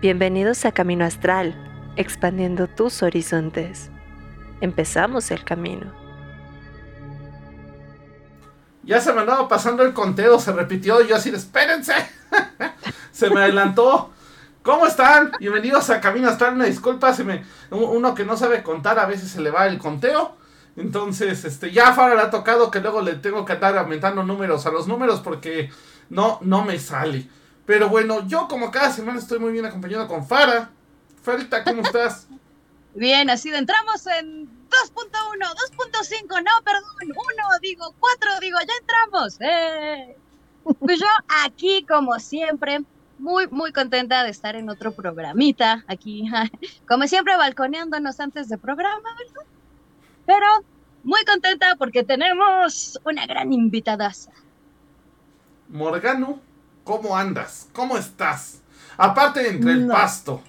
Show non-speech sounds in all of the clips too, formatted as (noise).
Bienvenidos a Camino Astral, expandiendo tus horizontes. Empezamos el camino. Ya se me andaba pasando el conteo, se repitió yo así, espérense. (laughs) se me adelantó. ¿Cómo están? Bienvenidos a Camino Astral. Una disculpa, se me, uno que no sabe contar a veces se le va el conteo. Entonces, este, ya Fara le ha tocado que luego le tengo que andar aumentando números a los números porque no, no me sale. Pero bueno, yo como cada semana estoy muy bien acompañado con Fara. Farita, ¿cómo estás? (laughs) Bien, así de entramos en 2.1, 2.5, no, perdón, 1, digo, 4, digo, ya entramos. Eh. Pues yo aquí, como siempre, muy, muy contenta de estar en otro programita, aquí, (laughs) como siempre, balconeándonos antes de programa, ¿verdad? Pero muy contenta porque tenemos una gran invitada. Morgano ¿Cómo andas? ¿Cómo estás? Aparte entre el pasto.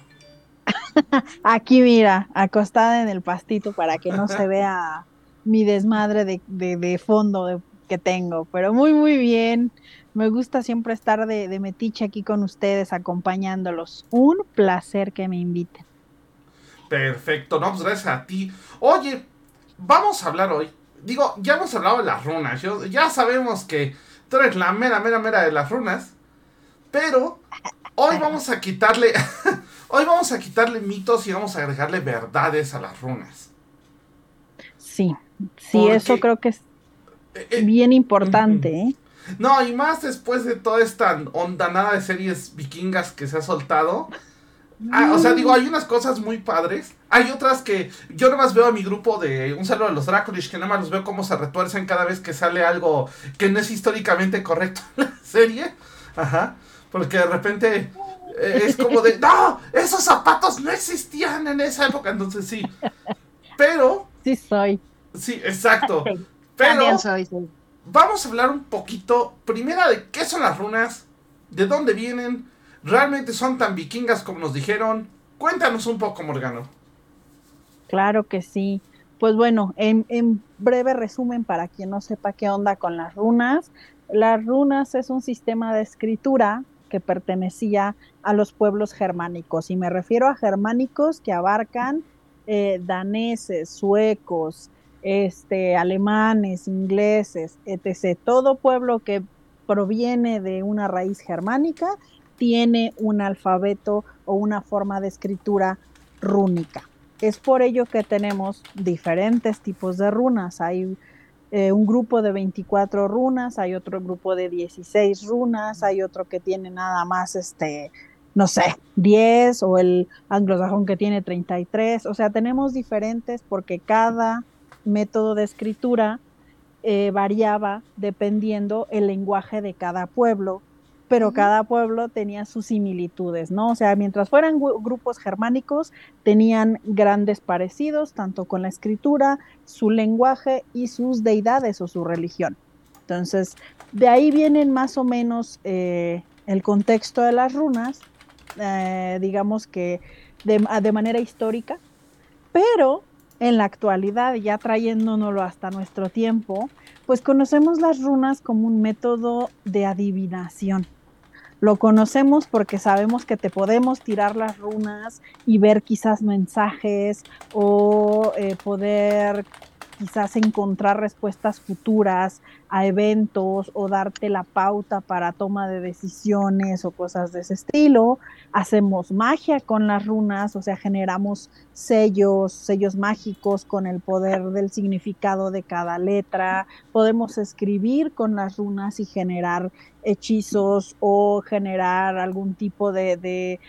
(laughs) Aquí mira, acostada en el pastito para que no se vea mi desmadre de, fondo que tengo, pero muy muy bien. Me gusta siempre estar de, de metiche aquí con ustedes, acompañándolos. Un placer que me inviten. Perfecto, no, pues gracias a ti. Oye, vamos a hablar hoy. Digo, ya hemos hablado de las runas. ya sabemos que tú eres la mera, mera, mera de las runas. Pero hoy vamos a quitarle. (laughs) hoy vamos a quitarle mitos y vamos a agregarle verdades a las runas. Sí, sí, eso creo que es eh, eh, bien importante, ¿eh? No, y más después de toda esta ondanada de series vikingas que se ha soltado. Ah, o sea, digo, hay unas cosas muy padres. Hay otras que yo nomás veo a mi grupo de un saludo a los Dracolish, que nada más los veo cómo se retuercen cada vez que sale algo que no es históricamente correcto en la serie. Ajá. Porque de repente eh, es como de, no, esos zapatos no existían en esa época, entonces sí. Pero... Sí soy. Sí, exacto. (laughs) Pero soy, vamos a hablar un poquito, primero de qué son las runas, de dónde vienen, realmente son tan vikingas como nos dijeron. Cuéntanos un poco, Morgano. Claro que sí. Pues bueno, en, en, breve resumen para quien no sepa qué onda con las runas. Las runas es un sistema de escritura que pertenecía a los pueblos germánicos. Y me refiero a germánicos que abarcan eh, daneses, suecos, este, alemanes, ingleses, etc. Todo pueblo que proviene de una raíz germánica tiene un alfabeto o una forma de escritura rúnica. Es por ello que tenemos diferentes tipos de runas. Hay eh, un grupo de 24 runas, hay otro grupo de 16 runas, hay otro que tiene nada más, este, no sé, 10 o el anglosajón que tiene 33. O sea, tenemos diferentes porque cada método de escritura eh, variaba dependiendo el lenguaje de cada pueblo pero cada pueblo tenía sus similitudes, ¿no? O sea, mientras fueran grupos germánicos, tenían grandes parecidos, tanto con la escritura, su lenguaje y sus deidades o su religión. Entonces, de ahí vienen más o menos eh, el contexto de las runas, eh, digamos que de, de manera histórica, pero en la actualidad, ya trayéndonoslo hasta nuestro tiempo, pues conocemos las runas como un método de adivinación. Lo conocemos porque sabemos que te podemos tirar las runas y ver quizás mensajes o eh, poder quizás encontrar respuestas futuras a eventos o darte la pauta para toma de decisiones o cosas de ese estilo. Hacemos magia con las runas, o sea, generamos sellos, sellos mágicos con el poder del significado de cada letra. Podemos escribir con las runas y generar hechizos o generar algún tipo de, de,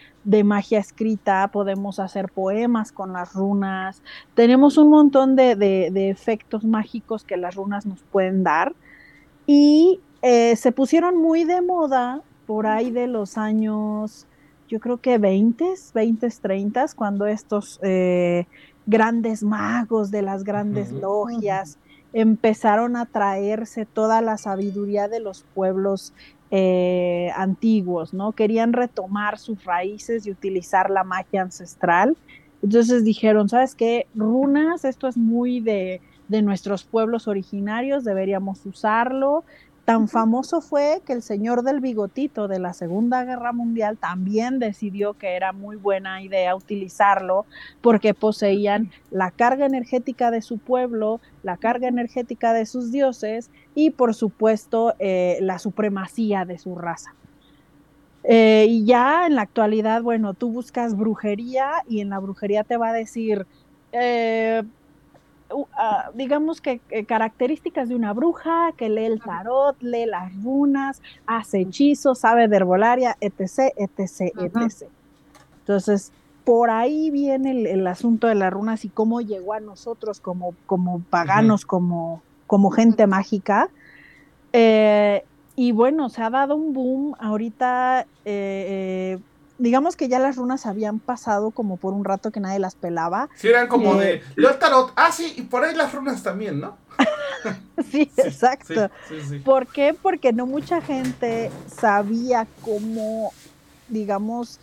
magia escrita, podemos hacer poemas con las runas, tenemos un montón de, de efectos mágicos que las runas nos pueden dar. Y eh, se pusieron muy de moda por ahí de los años, yo creo que 20, 20, 30, cuando estos eh, grandes magos de las grandes logias empezaron a traerse toda la sabiduría de los pueblos eh, antiguos, ¿no? Querían retomar sus raíces y utilizar la magia ancestral. Entonces dijeron, ¿sabes qué? Runas, esto es muy de, de nuestros pueblos originarios, deberíamos usarlo. Tan famoso fue que el señor del bigotito de la Segunda Guerra Mundial también decidió que era muy buena idea utilizarlo porque poseían la carga energética de su pueblo, la carga energética de sus dioses y por supuesto eh, la supremacía de su raza. Eh, y ya en la actualidad, bueno, tú buscas brujería y en la brujería te va a decir, eh, Ah, digamos que características de una bruja que lee el tarot, lee las runas, hace hechizos, sabe de herbolaria, etc., etc., etc. Entonces, por ahí viene el, asunto de las runas y cómo llegó a nosotros como, como paganos, como, como gente mágica. Eh, y bueno, se ha dado un boom ahorita. Eh, eh, digamos que ya las runas habían pasado como por un rato que nadie las pelaba. Sí, eran como de, eh, leo tarot, ah, sí, y por ahí las runas también, ¿no? (laughs) sí, exacto. ¿Por qué? Porque no mucha gente sabía cómo, digamos,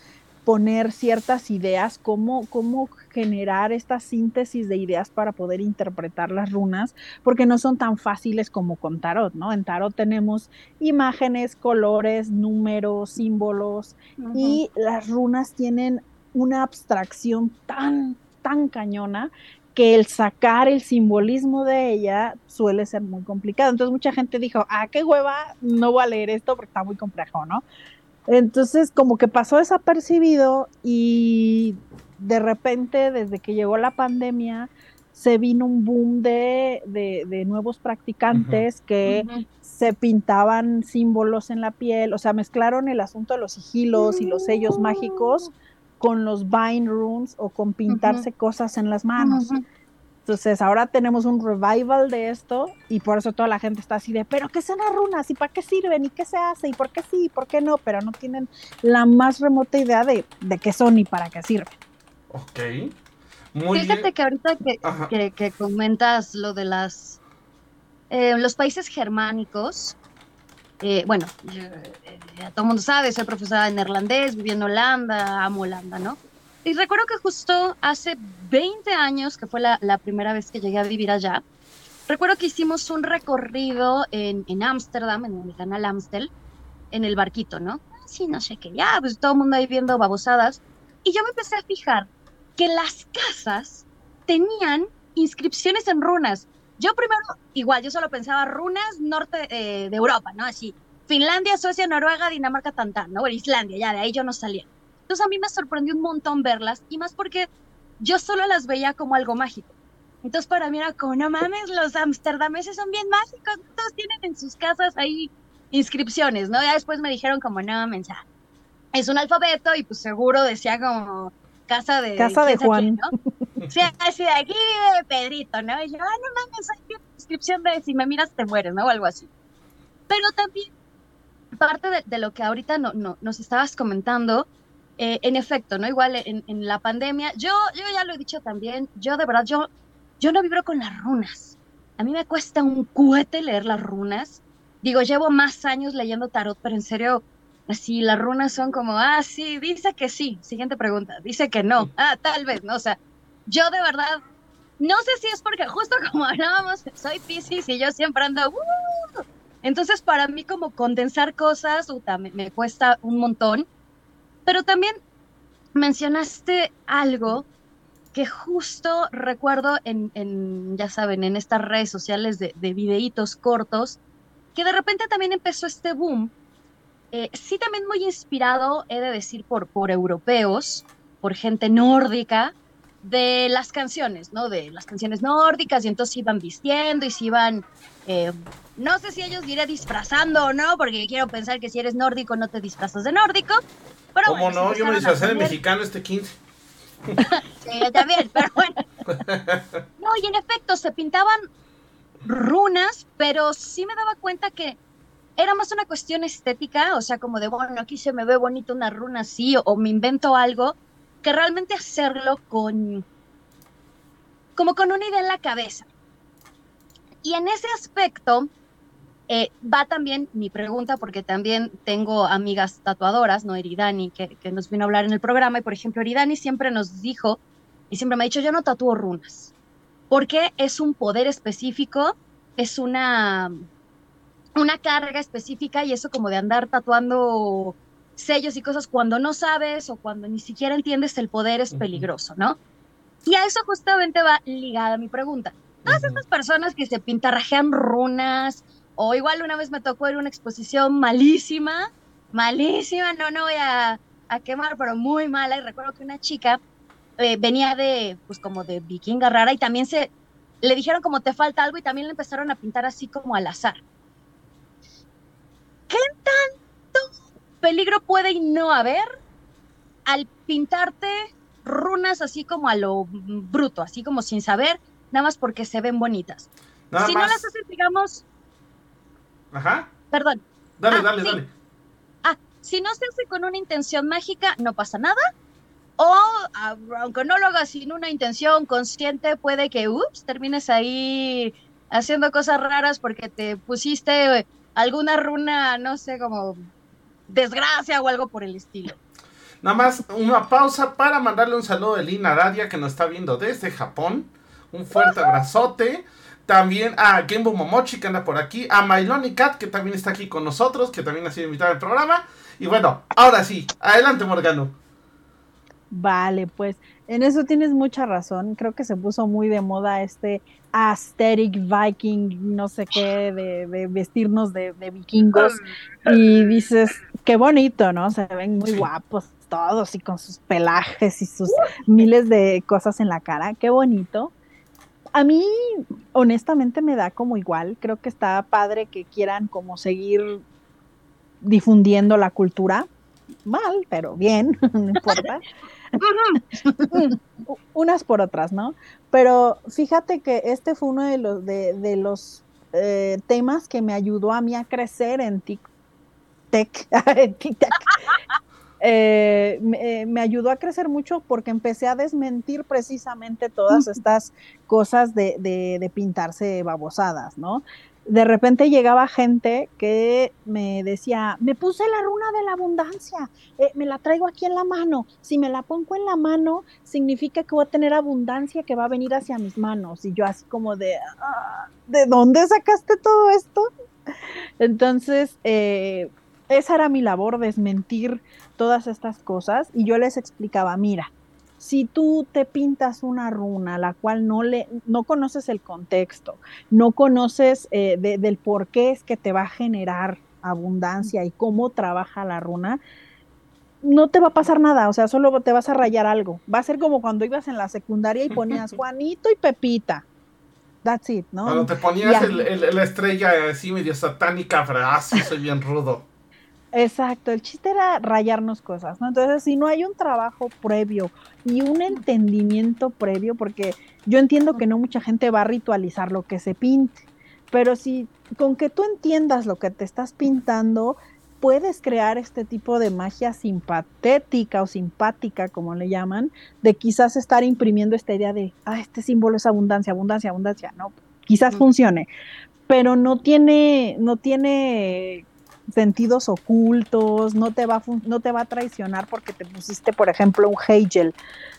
poner ciertas ideas, cómo, cómo generar esta síntesis de ideas para poder interpretar las runas, porque no son tan fáciles como con tarot, ¿no? En tarot tenemos imágenes, colores, números, símbolos, y las runas tienen una abstracción tan, tan cañona que el sacar el simbolismo de ella suele ser muy complicado. Entonces mucha gente dijo, ah, qué hueva, no voy a leer esto porque está muy complejo, ¿no? Entonces, como que pasó desapercibido y de repente, desde que llegó la pandemia, se vino un boom de, nuevos practicantes que se pintaban símbolos en la piel, o sea, mezclaron el asunto de los sigilos y los sellos mágicos con los bind runes o con pintarse cosas en las manos. Entonces ahora tenemos un revival de esto y por eso toda la gente está así de, pero ¿qué son las runas? ¿Y para qué sirven? ¿Y qué se hace? ¿Y por qué sí? ¿Y por qué no? Pero no tienen la más remota idea de, qué son y para qué sirven. Ok. Muy Fíjate que ahorita que, comentas lo de las eh, los países germánicos, eh, bueno, eh, todo el mundo sabe, soy profesora de neerlandés, viví en Holanda, amo Holanda, ¿no? Y recuerdo que justo hace 20 años, que fue la, primera vez que llegué a vivir allá, recuerdo que hicimos un recorrido en Ámsterdam, en, el canal Amstel, en el barquito, ¿no? Sí, no sé qué, ya, pues todo el mundo ahí viendo babosadas. Y yo me empecé a fijar que las casas tenían inscripciones en runas. Yo primero, igual, yo solo pensaba runas norte eh, de Europa, ¿no? Así, Finlandia, Suecia, Noruega, Dinamarca, Tantán, ¿no? O Islandia, ya, de ahí yo no salía. Entonces a mí me sorprendió un montón verlas y más porque yo solo las veía como algo mágico. Entonces para mí era como, no mames, los amsterdameses son bien mágicos, todos tienen en sus casas ahí inscripciones, ¿no? Ya después me dijeron como, no, mensa, es un alfabeto y pues seguro decía como casa de... Casa de Juan. ¿no? (laughs) Sí, así de aquí vive Pedrito, ¿no? Y yo, ah, no mames, hay una inscripción de si me miras te mueres, ¿no? O algo así. Pero también parte de, lo que ahorita no, no, nos estabas comentando eh, en efecto, ¿no? Igual en, la pandemia, yo, yo ya lo he dicho también, yo de verdad, yo, yo no vibro con las runas. A mí me cuesta un cohete leer las runas. Digo, llevo más años leyendo tarot, pero en serio, así las runas son como, ah, sí, dice que sí. Siguiente pregunta, dice que no. Ah, tal vez, ¿no? O sea, yo de verdad, no sé si es porque justo (laughs) como hablábamos, soy Pisces y yo siempre ando, uh". entonces para mí como condensar cosas, me, me cuesta un montón. Pero también mencionaste algo que justo recuerdo en, ya saben, en estas redes sociales de, de videitos cortos, que de repente también empezó este boom. Eh, sí, también muy inspirado, he de decir, por, por europeos, por gente nórdica, de las canciones, ¿no? De las canciones nórdicas, y entonces iban vistiendo y se iban, eh, no sé si ellos diré disfrazando o no, porque quiero pensar que si eres nórdico no te disfrazas de nórdico, ¿Cómo no? Yo me disfrazé de mexicano este 15. (laughs) sí, yo también, pero bueno. (laughs) No, y en efecto, se pintaban runas, pero sí me daba cuenta que era más una cuestión estética, o sea, como de, bueno, aquí se me ve bonito una runa así, o, me invento algo, que realmente hacerlo con, como con una idea en la cabeza. Y en ese aspecto, eh, va también mi pregunta, porque también tengo amigas tatuadoras, ¿no? Eridani, que, que, nos vino a hablar en el programa, y por ejemplo, Eridani siempre nos dijo, y siempre me ha dicho, yo no tatúo runas, porque es un poder específico, es una, una carga específica y eso como de andar tatuando sellos y cosas cuando no sabes o cuando ni siquiera entiendes el poder es peligroso, ¿no? Y a eso justamente va ligada mi pregunta. Todas estas personas que se pintarrajean runas, o igual una vez me tocó ir a una exposición malísima, malísima, no, no voy a, quemar, pero muy mala. Y recuerdo que una chica eh, venía de, pues como de vikinga rara y también se, le dijeron como te falta algo y también le empezaron a pintar así como al azar. ¿Qué tanto peligro puede y no haber al pintarte runas así como a lo bruto, así como sin saber, nada más porque se ven bonitas. si no las haces, digamos. Ajá. Perdón. Dale, ah, dale, dale. Ah, si no se hace con una intención mágica, no pasa nada. O aunque no lo hagas sin una intención consciente, puede que, ups, termines ahí haciendo cosas raras porque te pusiste alguna runa, no sé, como desgracia o algo por el estilo. Nada más una pausa para mandarle un saludo de Lina Dadia que nos está viendo desde Japón. Un fuerte abrazote. También a Genbo Momochi que anda por aquí. A Mailoni Cat que también está aquí con nosotros, que también ha sido invitada al programa. Y bueno, ahora sí, adelante Morgano. Vale, pues en eso tienes mucha razón. Creo que se puso muy de moda este aesthetic viking, no sé qué, de, vestirnos de, de, vikingos. Y dices, qué bonito, ¿no? Se ven muy guapos todos y con sus pelajes y sus miles de cosas en la cara. Qué bonito. A mí, honestamente, me da como igual. Creo que está padre que quieran como seguir difundiendo la cultura. Mal, pero bien, (laughs) no importa. (laughs) Unas por otras, ¿no? Pero fíjate que este fue uno de los, de, los eh, temas que me ayudó a mí a crecer en TikTok. (laughs) en TikTok. Eh, eh, me, ayudó a crecer mucho porque empecé a desmentir precisamente todas estas cosas de, de, pintarse babosadas, ¿no? De repente llegaba gente que me decía, me puse la runa de la abundancia, eh, me la traigo aquí en la mano, si me la pongo en la mano, significa que voy a tener abundancia que va a venir hacia mis manos. Y yo así como de, ah, ¿de dónde sacaste todo esto? Entonces, esa era mi labor, desmentir todas estas cosas y yo les explicaba, mira, si tú te pintas una runa, la cual no le, no conoces el contexto, no conoces eh, del por qué es que te va a generar abundancia y cómo trabaja la runa, no te va a pasar nada, o sea, solo te vas a rayar algo. Va a ser como cuando ibas en la secundaria y ponías (laughs) Juanito y Pepita. That's it, ¿no? Cuando te ponías la estrella así medio satánica, así soy bien rudo. Exacto, el chiste era rayarnos cosas, ¿no? Entonces, si no hay un trabajo previo y un entendimiento previo, porque yo entiendo que no mucha gente va a ritualizar lo que se pinte, pero si con que tú entiendas lo que te estás pintando, puedes crear este tipo de magia simpatética o simpática, como le llaman, de quizás estar imprimiendo esta idea de, ah, este símbolo es abundancia, abundancia, abundancia, ¿no? Quizás funcione, pero no tiene, no tiene sentidos ocultos, no te, va no te va a traicionar porque te pusiste, por ejemplo, un Hegel,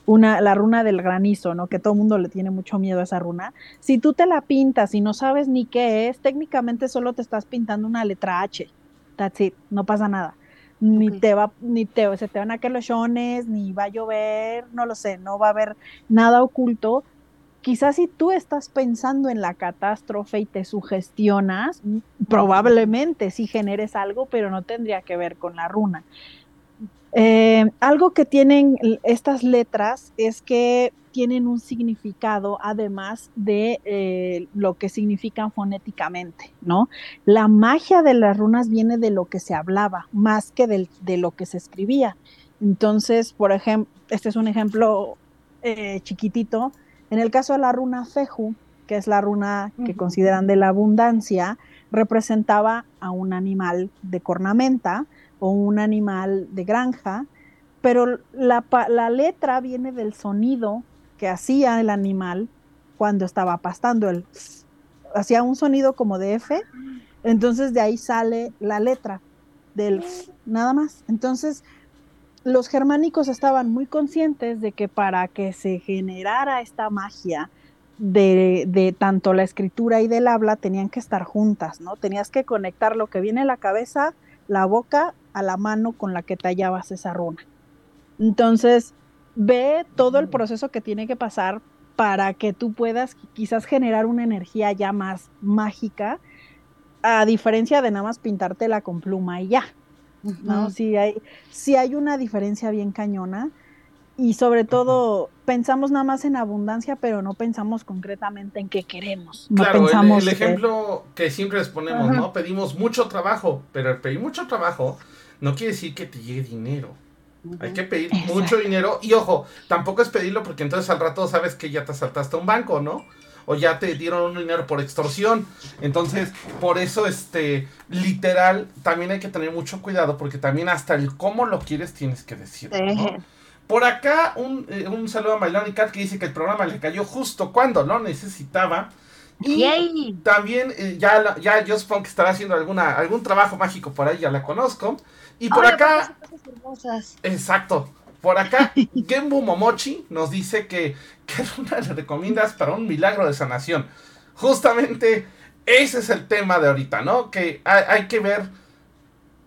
una, la runa del granizo, ¿no? Que todo el mundo le tiene mucho miedo a esa runa. Si tú te la pintas y no sabes ni qué es, técnicamente solo te estás pintando una letra H. That's it, no pasa nada. Ni te va, ni te, se te van a caer los shones, ni va a llover, no lo sé, no va a haber nada oculto, quizás si tú estás pensando en la catástrofe y te sugestionas, probablemente sí generes algo, pero no tendría que ver con la runa. Eh, algo que tienen estas letras es que tienen un significado además de eh, lo que significan fonéticamente, ¿no? La magia de las runas viene de lo que se hablaba, más que de lo que se escribía. Entonces, por ejemplo, este es un ejemplo eh, chiquitito, en el caso de la runa Feju, que es la runa que consideran de la abundancia, representaba a un animal de cornamenta o un animal de granja, pero la, letra viene del sonido que hacía el animal cuando estaba pastando. El, hacía un sonido como de F, entonces de ahí sale la letra del nada más. Entonces, los germánicos estaban muy conscientes de que para que se generara esta magia de, de, tanto la escritura y del habla tenían que estar juntas, ¿no? Tenías que conectar lo que viene en la cabeza, la boca, a la mano con la que tallabas esa runa. Entonces, ve todo el proceso que tiene que pasar para que tú puedas quizás generar una energía ya más mágica, a diferencia de nada más pintártela con pluma y ya. ¿No? Si hay, si hay una diferencia bien cañona y sobre todo pensamos nada más en abundancia, pero no pensamos concretamente en qué queremos. No claro, pensamos el, ejemplo que siempre les ponemos, ¿no? Pedimos mucho trabajo, pero el pedir mucho trabajo no quiere decir que te llegue dinero. Hay que pedir mucho dinero y ojo, tampoco es pedirlo porque entonces al rato sabes que ya te saltaste a un banco, ¿no? O ya te dieron un dinero por extorsión. Entonces, por eso, este, literal, también hay que tener mucho cuidado porque también hasta el cómo lo quieres tienes que decir. ¿no? Por acá, un, eh, un saludo a Mailón Cat que dice que el programa le cayó justo cuando lo necesitaba. Y también, eh, ya, ya yo supongo que estará haciendo alguna, algún trabajo mágico por ahí, ya la conozco. Y por acá. Exacto. Por acá, Genbu Momochi nos dice que ¿qué runa le recomiendas para un milagro de sanación? Justamente ese es el tema de ahorita, ¿no? Que hay, que ver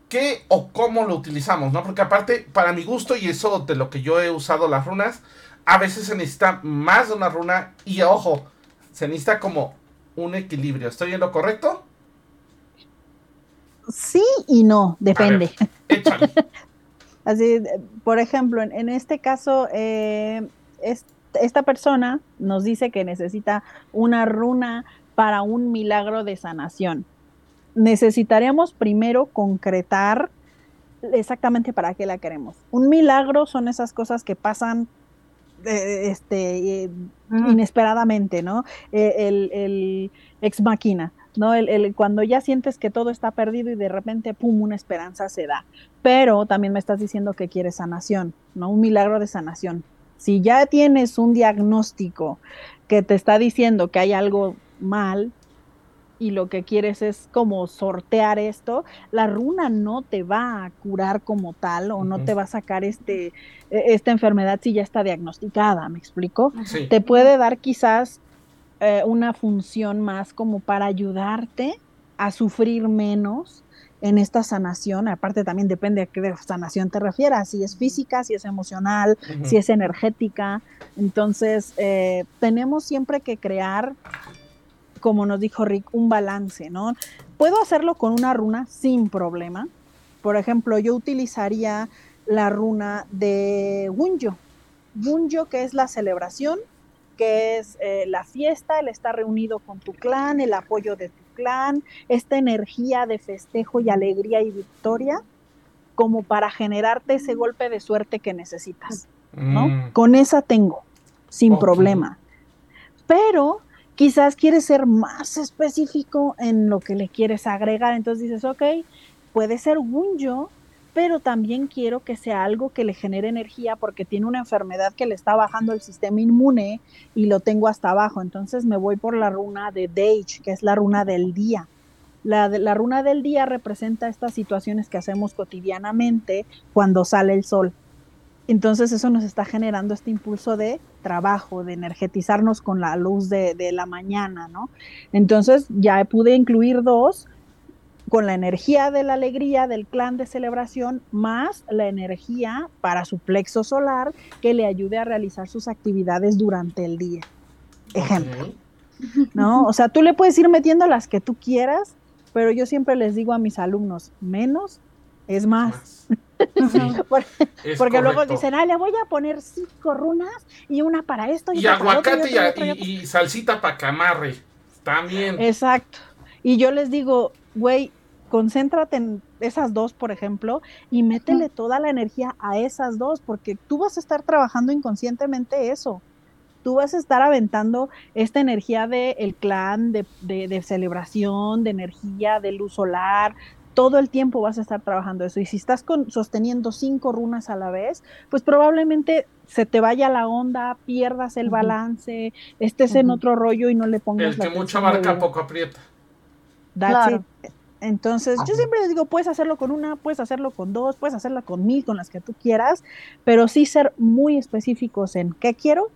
qué o cómo lo utilizamos, ¿no? Porque aparte, para mi gusto y eso de lo que yo he usado las runas, a veces se necesita más de una runa y ojo, se necesita como un equilibrio. ¿Estoy en lo correcto? Sí y no, depende. (laughs) Así, por ejemplo, en, este caso, eh, esta persona nos dice que necesita una runa para un milagro de sanación. Necesitaríamos primero concretar exactamente para qué la queremos. Un milagro son esas cosas que pasan eh, este, eh, inesperadamente, ¿no? el, el ex máquina ¿no? El, cuando ya sientes que todo está perdido y de repente, pum, una esperanza se da. Pero también me estás diciendo que quieres sanación, ¿no? Un milagro de sanación. Si ya tienes un diagnóstico que te está diciendo que hay algo mal y lo que quieres es como sortear esto, la runa no te va a curar como tal o no te va a sacar este, e, esta enfermedad si ya está diagnosticada, ¿me explico? Te puede dar quizás eh, una función más como para ayudarte a sufrir menos en esta sanación. Aparte también depende a qué sanación te refieras, si es física, si es emocional, si es energética. Entonces, eh, tenemos siempre que crear, como nos dijo Rick, un balance, ¿no? Puedo hacerlo con una runa sin problema. Por ejemplo, yo utilizaría la runa de Wunjo. Wunjo, que es la celebración, que es eh, la fiesta, el estar reunido con tu clan, el apoyo de tu clan, esta energía de festejo y alegría y victoria, como para generarte ese golpe de suerte que necesitas, ¿no? Mm. Con esa tengo, sin problema. Pero quizás quieres ser más específico en lo que le quieres agregar, entonces dices, ok, puede ser un yo, pero también quiero que sea algo que le genere energía porque tiene una enfermedad que le está bajando el sistema inmune y lo tengo hasta abajo. Entonces me voy por la runa de Dage, que es la runa del día. La, la runa del día representa estas situaciones que hacemos cotidianamente cuando sale el sol. Entonces eso nos está generando este impulso de trabajo, de energetizarnos con la luz de, de la mañana, ¿no? Entonces ya pude incluir dos, con la energía de la alegría del clan de celebración, más la energía para su plexo solar que le ayude a realizar sus actividades durante el día. Ejemplo. ¿No? O sea, tú le puedes ir metiendo las que tú quieras, pero yo siempre les digo a mis alumnos, menos es más. (laughs) (laughs) porque, luego dicen, ah, le voy a poner cinco runas y una para esto. Y, aguacate y, y, salsita para camarre. También. Exacto. Y yo les digo, güey, concéntrate en esas dos, por ejemplo, y métele toda la energía a esas dos, porque tú vas a estar trabajando inconscientemente eso. Tú vas a estar aventando esta energía del el clan, de, de, celebración, de energía, de luz solar, todo el tiempo vas a estar trabajando eso. Y si estás con, sosteniendo cinco runas a la vez, pues probablemente se te vaya la onda, pierdas el balance, estés en otro rollo y no le pongas. El que mucho abarca, poco aprieta. claro. Entonces, yo siempre les digo, puedes hacerlo con una, puedes hacerlo con dos, puedes hacerla con mil, con las que tú quieras, pero sí ser muy específicos en qué quiero,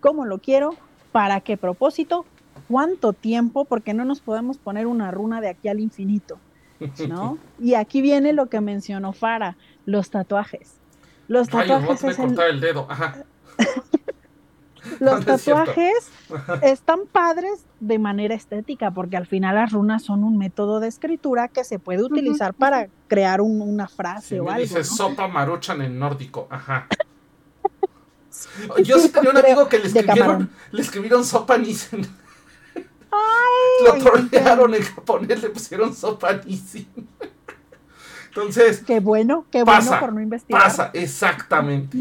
cómo lo quiero, ¿Para qué propósito? ¿Cuánto tiempo? Porque no nos podemos poner una runa de aquí al infinito, ¿no? (laughs) Y aquí viene lo que mencionó Fara, los tatuajes. Los tatuajes es el... el dedo. Ajá. (laughs) Los tatuajes están padres de manera estética, porque al final las runas son un método de escritura que se puede utilizar para crear una frase o algo. Dice sopa maruchan en nórdico, ajá. Yo sí tenía un amigo que le escribieron, le escribieron sopa Nissen. Lo trolearon en japonés, le pusieron sopa Nissen. Entonces. Qué bueno, qué bueno por no investigar. Pasa, exactamente.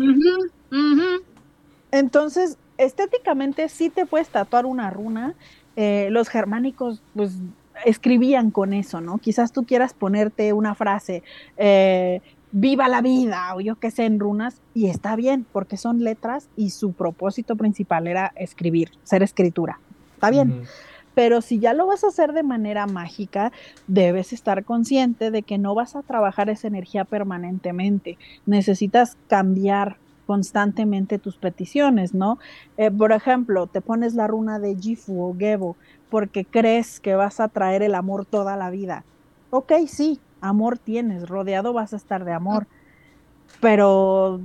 Entonces, estéticamente sí te puedes tatuar una runa. Eh, los germánicos, pues, escribían con eso, ¿no? Quizás tú quieras ponerte una frase, eh, viva la vida, o yo qué sé, en runas, y está bien, porque son letras y su propósito principal era escribir, ser escritura. Está bien. Pero si ya lo vas a hacer de manera mágica, debes estar consciente de que no vas a trabajar esa energía permanentemente. Necesitas cambiar constantemente tus peticiones, ¿no? Eh, por ejemplo, te pones la runa de Gifu o Gebo porque crees que vas a traer el amor toda la vida. Ok, sí, amor tienes, rodeado vas a estar de amor, pero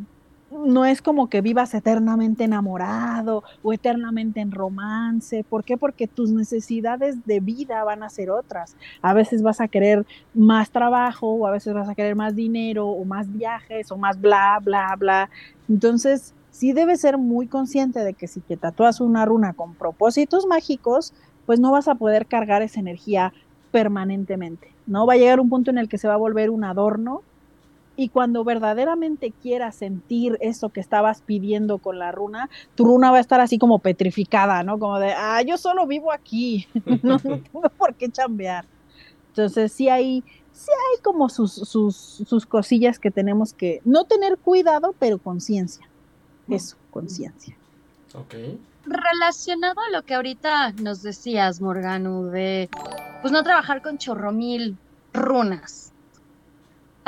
no es como que vivas eternamente enamorado o eternamente en romance. ¿Por qué? Porque tus necesidades de vida van a ser otras. A veces vas a querer más trabajo o a veces vas a querer más dinero o más viajes o más bla, bla, bla. Entonces, sí debes ser muy consciente de que si te tatúas una runa con propósitos mágicos, pues no vas a poder cargar esa energía permanentemente. No va a llegar un punto en el que se va a volver un adorno y cuando verdaderamente quieras sentir eso que estabas pidiendo con la runa, tu runa va a estar así como petrificada, ¿no? Como de, ah, yo solo vivo aquí, (laughs) no, tengo por qué chambear. Entonces sí hay, sí hay como sus, sus, sus cosillas que tenemos que no tener cuidado, pero conciencia. Eso, conciencia. Ok. Relacionado a lo que ahorita nos decías, Morgano, de pues no trabajar con chorromil runas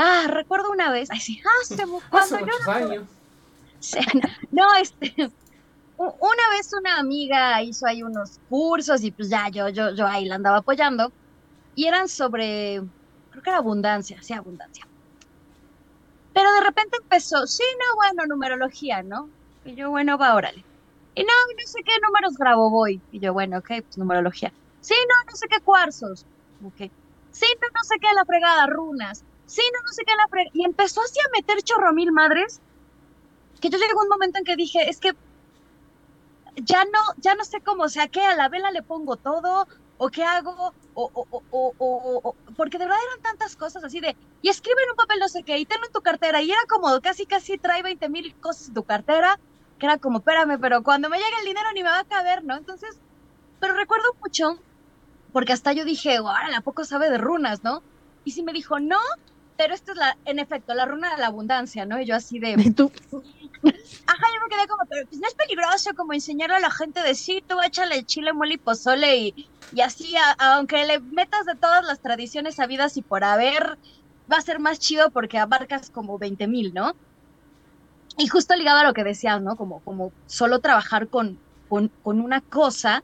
Ah, recuerdo una vez, ay sí, (laughs) hace, hace muchos años. (laughs) no, este, una vez una amiga hizo ahí unos cursos y pues ya yo, yo, yo ahí la andaba apoyando y eran sobre, creo que era abundancia, sí, abundancia. Pero de repente empezó, sí, no, bueno, numerología, ¿no? Y yo, bueno, va, órale. Y no, no sé qué números grabo voy. Y yo, bueno, ok, pues numerología. Sí, no, no sé qué cuarzos. Ok. Sí, no, no sé qué la fregada, runas sí, no, no sé qué la Y empezó así a meter chorro mil madres, que yo llegó un momento en que dije, es que ya no, ya no sé cómo, o sea, ¿qué? A la vela le pongo todo, o qué hago, o, o, o, o, porque de verdad eran tantas cosas así de, y escribe en un papel no sé qué, y tenlo en tu cartera, y era como casi, casi trae 20 mil cosas en tu cartera, que era como, espérame, pero cuando me llegue el dinero ni me va a caber, ¿no? Entonces, pero recuerdo mucho, porque hasta yo dije, ahora ¿a poco sabe de runas, no? Y si me dijo, no, pero esta es la, en efecto, la runa de la abundancia, ¿no? Y yo así de... (laughs) ¿Y tú? Ajá, yo me quedé como, pero pues no es peligroso como enseñarle a la gente de sí, tú échale chile, mole y pozole y, y así, aunque le metas de todas las tradiciones habidas y por haber, va a ser más chido porque abarcas como 20 mil, ¿no? Y justo ligado a lo que decías, ¿no? Como, como solo trabajar con, con, con una cosa.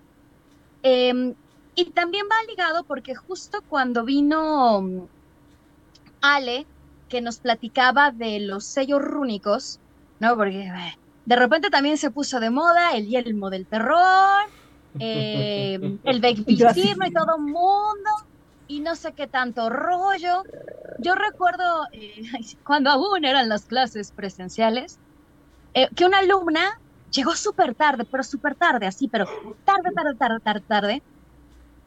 Em, y también va ligado porque justo cuando vino Ale, que nos platicaba de los sellos rúnicos, ¿no? Porque de repente también se puso de moda el yelmo del terror, eh, el baby (laughs) y todo el mundo, y no sé qué tanto rollo. Yo recuerdo eh, (laughs) cuando aún eran las clases presenciales, eh, que una alumna llegó súper tarde, pero súper tarde, así, pero tarde, tarde, tarde, tarde, tarde.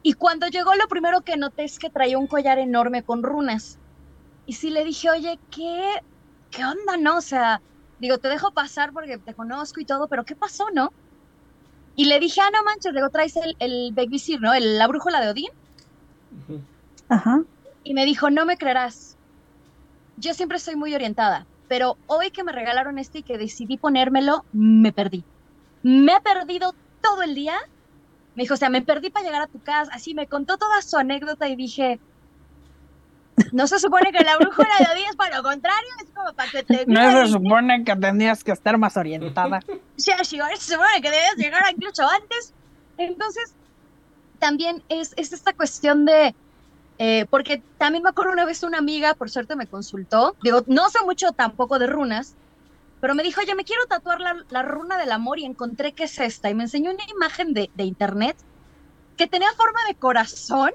Y cuando llegó, lo primero que noté es que traía un collar enorme con runas. Y sí le dije, oye, ¿qué, qué onda, no? O sea, digo, te dejo pasar porque te conozco y todo, pero ¿qué pasó, no? Y le dije, ah, no manches, luego traes el, el Baby ¿no? El, la brújula de Odín. Ajá. Y me dijo, no me creerás. Yo siempre soy muy orientada, pero hoy que me regalaron este y que decidí ponérmelo, me perdí. Me he perdido todo el día. Me dijo, o sea, me perdí para llegar a tu casa. Así me contó toda su anécdota y dije, no se supone que la brújula de Odín es para lo contrario, es como para que te... (laughs) No se supone que tendrías que estar más orientada. (laughs) Sí, sí, se supone que debes llegar incluso antes. Entonces, también es, es esta cuestión de, eh, porque también me acuerdo una vez una amiga, por suerte me consultó, digo, no sé mucho tampoco de runas, pero me dijo, oye, me quiero tatuar la, la runa del amor y encontré que es esta, y me enseñó una imagen de, de internet que tenía forma de corazón,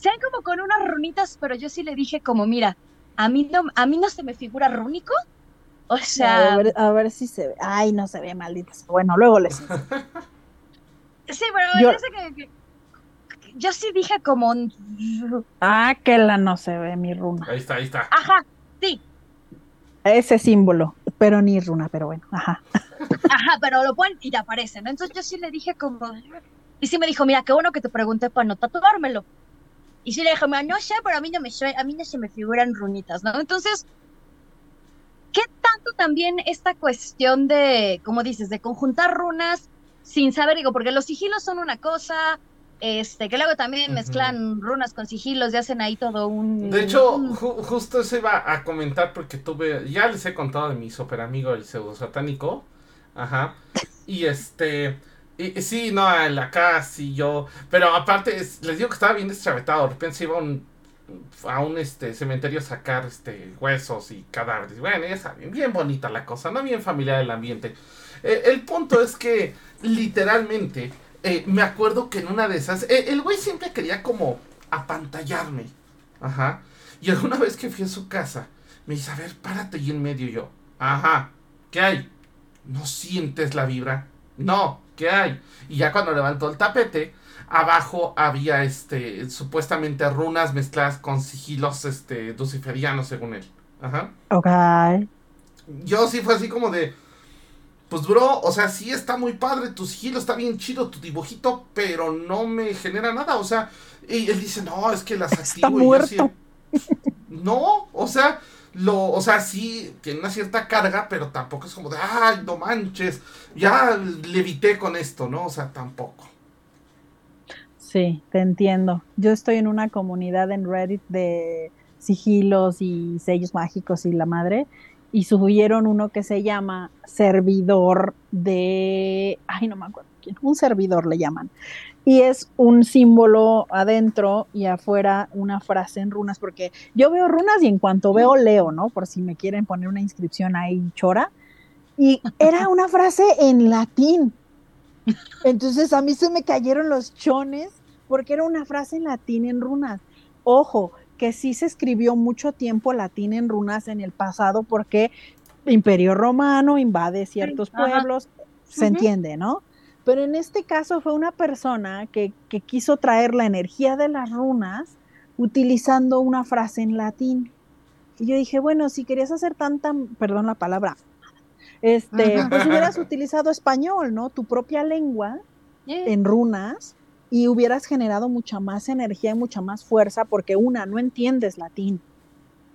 sean como con unas runitas, pero yo sí le dije como, mira, a mí no, a mí no se me figura rúnico, o sea... A ver, a ver si se ve. Ay, no se ve, malditas. Bueno, luego les... (laughs) Sí, pero Yo- yo, sé que, que- yo sí dije como, Ah, que la no se ve mi runa. Ahí está, ahí está. ajá, sí, Ese símbolo, pero ni runa, pero bueno, ajá. ajá, pero lo ponen y te aparece, ¿no? Entonces yo sí le dije como, y sí me dijo, mira, qué bueno que te pregunté para no tatuármelo. Y sí le dije, mira, no sé, pero a mí no me sue- a mí no se me figuran runitas, ¿no? Entonces, ¿qué tanto también esta cuestión de, como dices, de conjuntar runas sin saber, digo, porque los sigilos son una cosa, este, que luego también mezclan runas con sigilos y hacen ahí todo un... De hecho, ju- justo eso iba a comentar porque tuve, ya les he contado de mi super amigo el pseudo satánico, ajá, y este, y, y sí, no, el acá sí yo, pero aparte es- les digo que estaba bien deschavetado, de repente se iba a un, a un este cementerio a sacar este huesos y cadáveres, bueno, ya saben, bien bonita la cosa, no bien familiar el ambiente. Eh, el punto es que literalmente eh, me acuerdo que en una de esas, eh, el güey siempre quería como apantallarme. Ajá. Y alguna vez que fui a su casa, me dice, a ver, párate ahí en medio y yo. Ajá. ¿Qué hay? ¿No sientes la vibra? No, ¿qué hay? Y ya cuando levantó el tapete, abajo había este supuestamente runas mezcladas con sigilos este luciferianos según él. Ajá. Ok. Yo sí fue así como de. Pues, bro, o sea, sí está muy padre, tu sigilo está bien chido, tu dibujito, pero no me genera nada. O sea, y él dice, no, es que las (laughs) Está activo. y yo muerto. (laughs) no, o sea, lo, o sea, sí tiene una cierta carga, pero tampoco es como de, ay, no manches, ya levité con esto, ¿no? O sea, tampoco. Sí, te entiendo. Yo estoy en una comunidad en Reddit de sigilos y sellos mágicos y la madre, y subieron uno que se llama servidor de, ay, no me acuerdo quién, un servidor le llaman. Y es un símbolo adentro y afuera una frase en runas, porque yo veo runas y en cuanto veo leo, ¿no? Por si me quieren poner una inscripción ahí chora. Y era una frase en latín. Entonces a mí se me cayeron los chones porque era una frase en latín en runas. Ojo, que sí se escribió mucho tiempo latín en runas en el pasado porque Imperio Romano invade ciertos pueblos, se entiende, ¿no? Pero en este caso fue una persona que, que quiso traer la energía de las runas utilizando una frase en latín. Y yo dije, bueno, si querías hacer tanta, perdón la palabra, este, pues hubieras (laughs) utilizado español, ¿no? Tu propia lengua en runas y hubieras generado mucha más energía y mucha más fuerza porque una, no entiendes latín.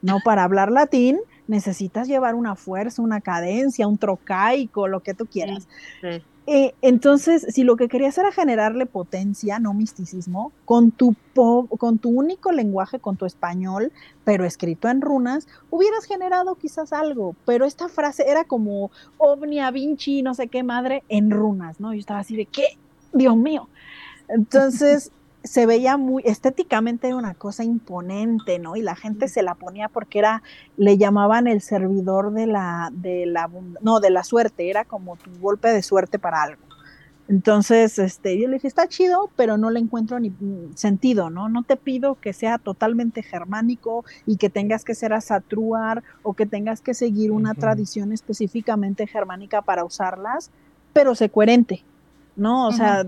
No, para hablar latín necesitas llevar una fuerza, una cadencia, un trocaico, lo que tú quieras. sí. Eh, entonces, si lo que querías era generarle potencia, no misticismo, con tu, po- con tu único lenguaje, con tu español, pero escrito en runas, hubieras generado quizás algo. Pero esta frase era como Omnia Vinci, no sé qué madre, en runas, ¿no? Yo estaba así de, ¿qué? Dios mío. Entonces, (laughs) se veía muy, estéticamente era una cosa imponente, ¿no? Y la gente se la ponía porque era, le llamaban el servidor de la, de la, no, de la suerte, era como tu golpe de suerte para algo. Entonces, este, yo le dije, está chido, pero no le encuentro ni sentido, ¿no? No te pido que sea totalmente germánico y que tengas que ser asatruar o que tengas que seguir una tradición específicamente germánica para usarlas, pero sé coherente, ¿no? O sea,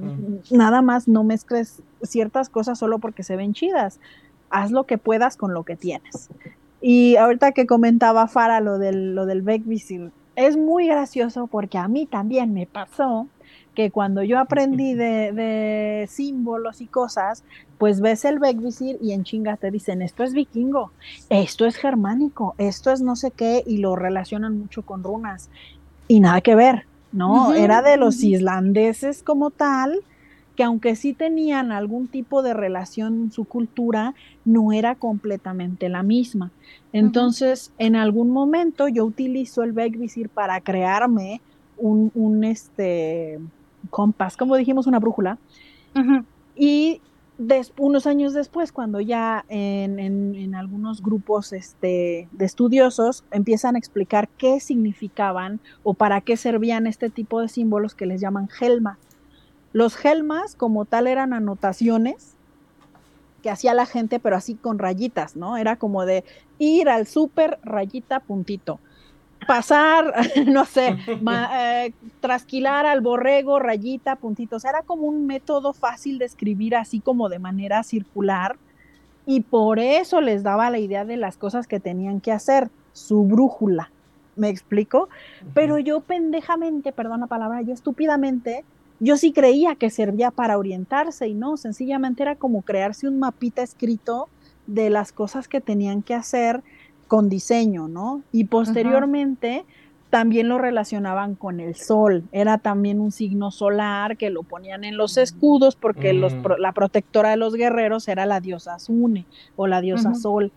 nada más no mezcles ciertas cosas solo porque se ven chidas. Haz lo que puedas con lo que tienes. Y ahorita que comentaba Fara lo del, lo del es muy gracioso porque a mí también me pasó que cuando yo aprendí de, de símbolos y cosas, pues ves el Beckvisir y en chinga te dicen, esto es vikingo, esto es germánico, esto es no sé qué, y lo relacionan mucho con runas. Y nada que ver, ¿no? Era de los islandeses como tal, que aunque sí tenían algún tipo de relación en su cultura, no era completamente la misma. Entonces, en algún momento yo utilizo el Beckvisir para crearme un, un, este, compás, como dijimos, una brújula. Y unos años después, cuando ya en, algunos grupos este, de estudiosos empiezan a explicar qué significaban o para qué servían este tipo de símbolos que les llaman gelmas. Los gelmas como tal eran anotaciones que hacía la gente, pero así con rayitas, ¿no? Era como de ir al súper, rayita, puntito pasar, (laughs) no sé, (laughs) eh, trasquilar al borrego, rayita, puntitos. Era como un método fácil de escribir así como de manera circular y por eso les daba la idea de las cosas que tenían que hacer, su brújula. ¿Me explico? Pero yo pendejamente, perdón la palabra, yo estúpidamente, yo sí creía que servía para orientarse y no, sencillamente era como crearse un mapita escrito de las cosas que tenían que hacer con diseño, ¿no? Y posteriormente también lo relacionaban con el sol, era también un signo solar que lo ponían en los escudos porque los, mm. la protectora de los guerreros era la diosa Sune o la diosa Sol.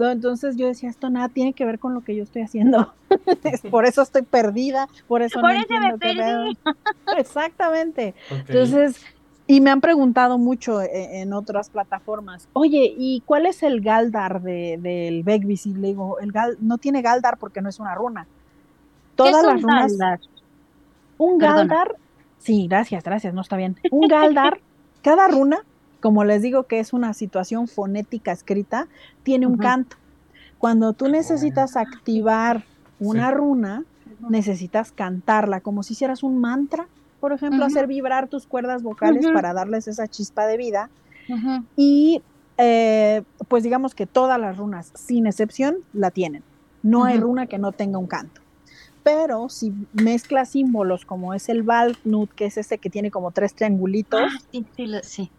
Entonces yo decía, esto nada tiene que ver con lo que yo estoy haciendo. (laughs) por eso estoy perdida, por eso no entiendo qué (laughs) Exactamente. Entonces, y me han preguntado mucho e, en, otras plataformas, oye, ¿y cuál es el Galdar del de, Y le digo, el Gal, no tiene Galdar porque no es una runa. Todas las runas. Galdar? Un Galdar, sí, gracias, gracias, no está bien. Un Galdar, (laughs) cada runa, como les digo que es una situación fonética escrita, tiene un canto. Cuando tú necesitas activar una runa, necesitas cantarla, como si hicieras un mantra por ejemplo, hacer vibrar tus cuerdas vocales para darles esa chispa de vida. Y eh, pues digamos que todas las runas, sin excepción, la tienen. No hay runa que no tenga un canto. Pero si mezclas símbolos como es el Valknut, que es ese que tiene como tres triangulitos, ah, sí,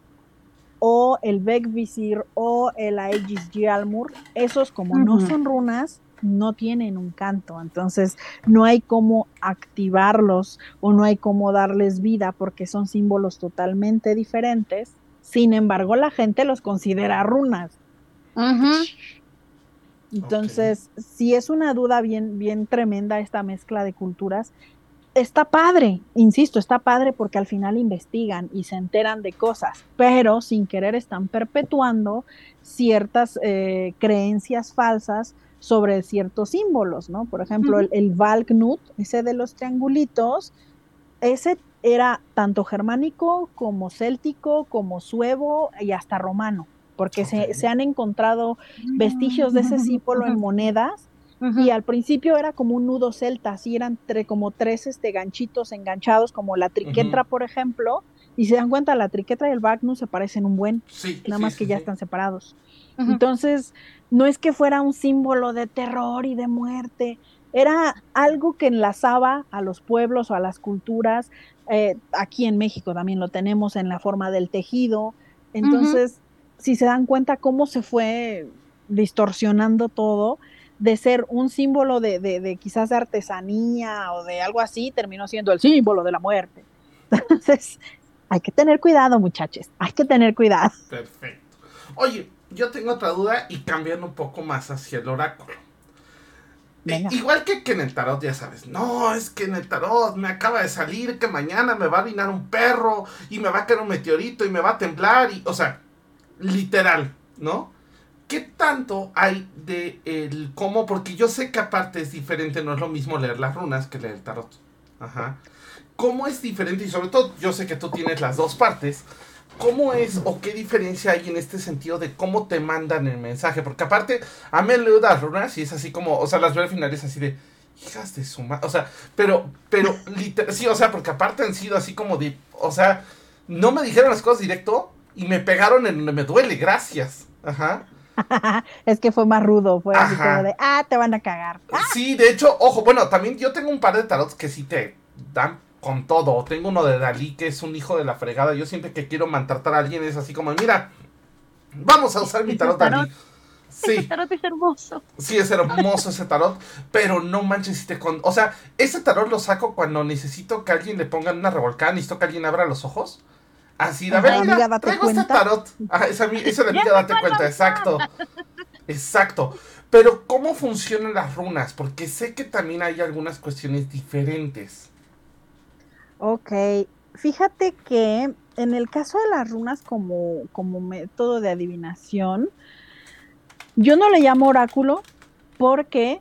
o el Vegvisir o el Aegis Gialmur, esos como no son runas, no tienen un canto, entonces no hay cómo activarlos o no hay cómo darles vida porque son símbolos totalmente diferentes. Sin embargo, la gente los considera runas. Entonces, si es una duda bien, bien tremenda esta mezcla de culturas, está padre, insisto, está padre porque al final investigan y se enteran de cosas, pero sin querer están perpetuando ciertas eh, creencias falsas sobre ciertos símbolos, ¿no? Por ejemplo, el, el, Valknut, ese de los triangulitos, ese era tanto germánico como céltico, como suevo y hasta romano, porque se, han encontrado vestigios de ese símbolo en monedas y al principio era como un nudo celta, así eran como tres este, ganchitos enganchados, como la triquetra, por ejemplo, y se dan cuenta, la triquetra y el Valknut se parecen un buen, nada más que ya están separados. Entonces, no es que fuera un símbolo de terror y de muerte, era algo que enlazaba a los pueblos o a las culturas. Eh, aquí en México también lo tenemos en la forma del tejido. Entonces, si se dan cuenta cómo se fue distorsionando todo, de ser un símbolo de, de, quizás de artesanía o de algo así, terminó siendo el símbolo de la muerte. (laughs) Entonces, hay que tener cuidado, muchachos, hay que tener cuidado. Perfecto. Oye, yo tengo otra duda y cambiando un poco más hacia el oráculo. Eh, igual que, que, en el tarot, ya sabes, no, es que en el tarot me acaba de salir que mañana me va a orinar un perro y me va a caer un meteorito y me va a temblar, y, o sea, literal, ¿no? ¿Qué tanto hay de el cómo? Porque yo sé que aparte es diferente, no es lo mismo leer las runas que leer el tarot. Ajá. ¿Cómo es diferente? Y sobre todo, yo sé que tú tienes las dos partes. ¿Cómo es o qué diferencia hay en este sentido de cómo te mandan el mensaje? Porque aparte, a mí leo las runas y es así como, o sea, las veo al final es así de, hijas de su madre, o sea, pero, pero, literal, sí, o sea, porque aparte han sido así como de, o sea, no me dijeron las cosas directo y me pegaron en donde me duele, gracias. Ajá. (laughs) es que fue más rudo, fue así como de, ah, te van a cagar. Sí, de hecho, ojo, bueno, también yo tengo un par de tarots que sí te dan con todo. Tengo uno de Dalí que es un hijo de la fregada. Yo siempre que quiero maltratar a alguien es así como, mira, vamos a usar mi tarot Dalí. Sí. Ese tarot es hermoso. Sí, es hermoso ese tarot, pero no manches si te con... O sea, ese tarot lo saco cuando necesito que alguien le ponga una revolcada, necesito que alguien abra los ojos. Así, de a ver, mira, traigo este tarot. Ah, esa, esa de amiga, date cuenta, exacto. Exacto. Pero, ¿cómo funcionan las runas? Porque sé que también hay algunas cuestiones diferentes. Ok, fíjate que en el caso de las runas como, como método de adivinación, yo no le llamo oráculo porque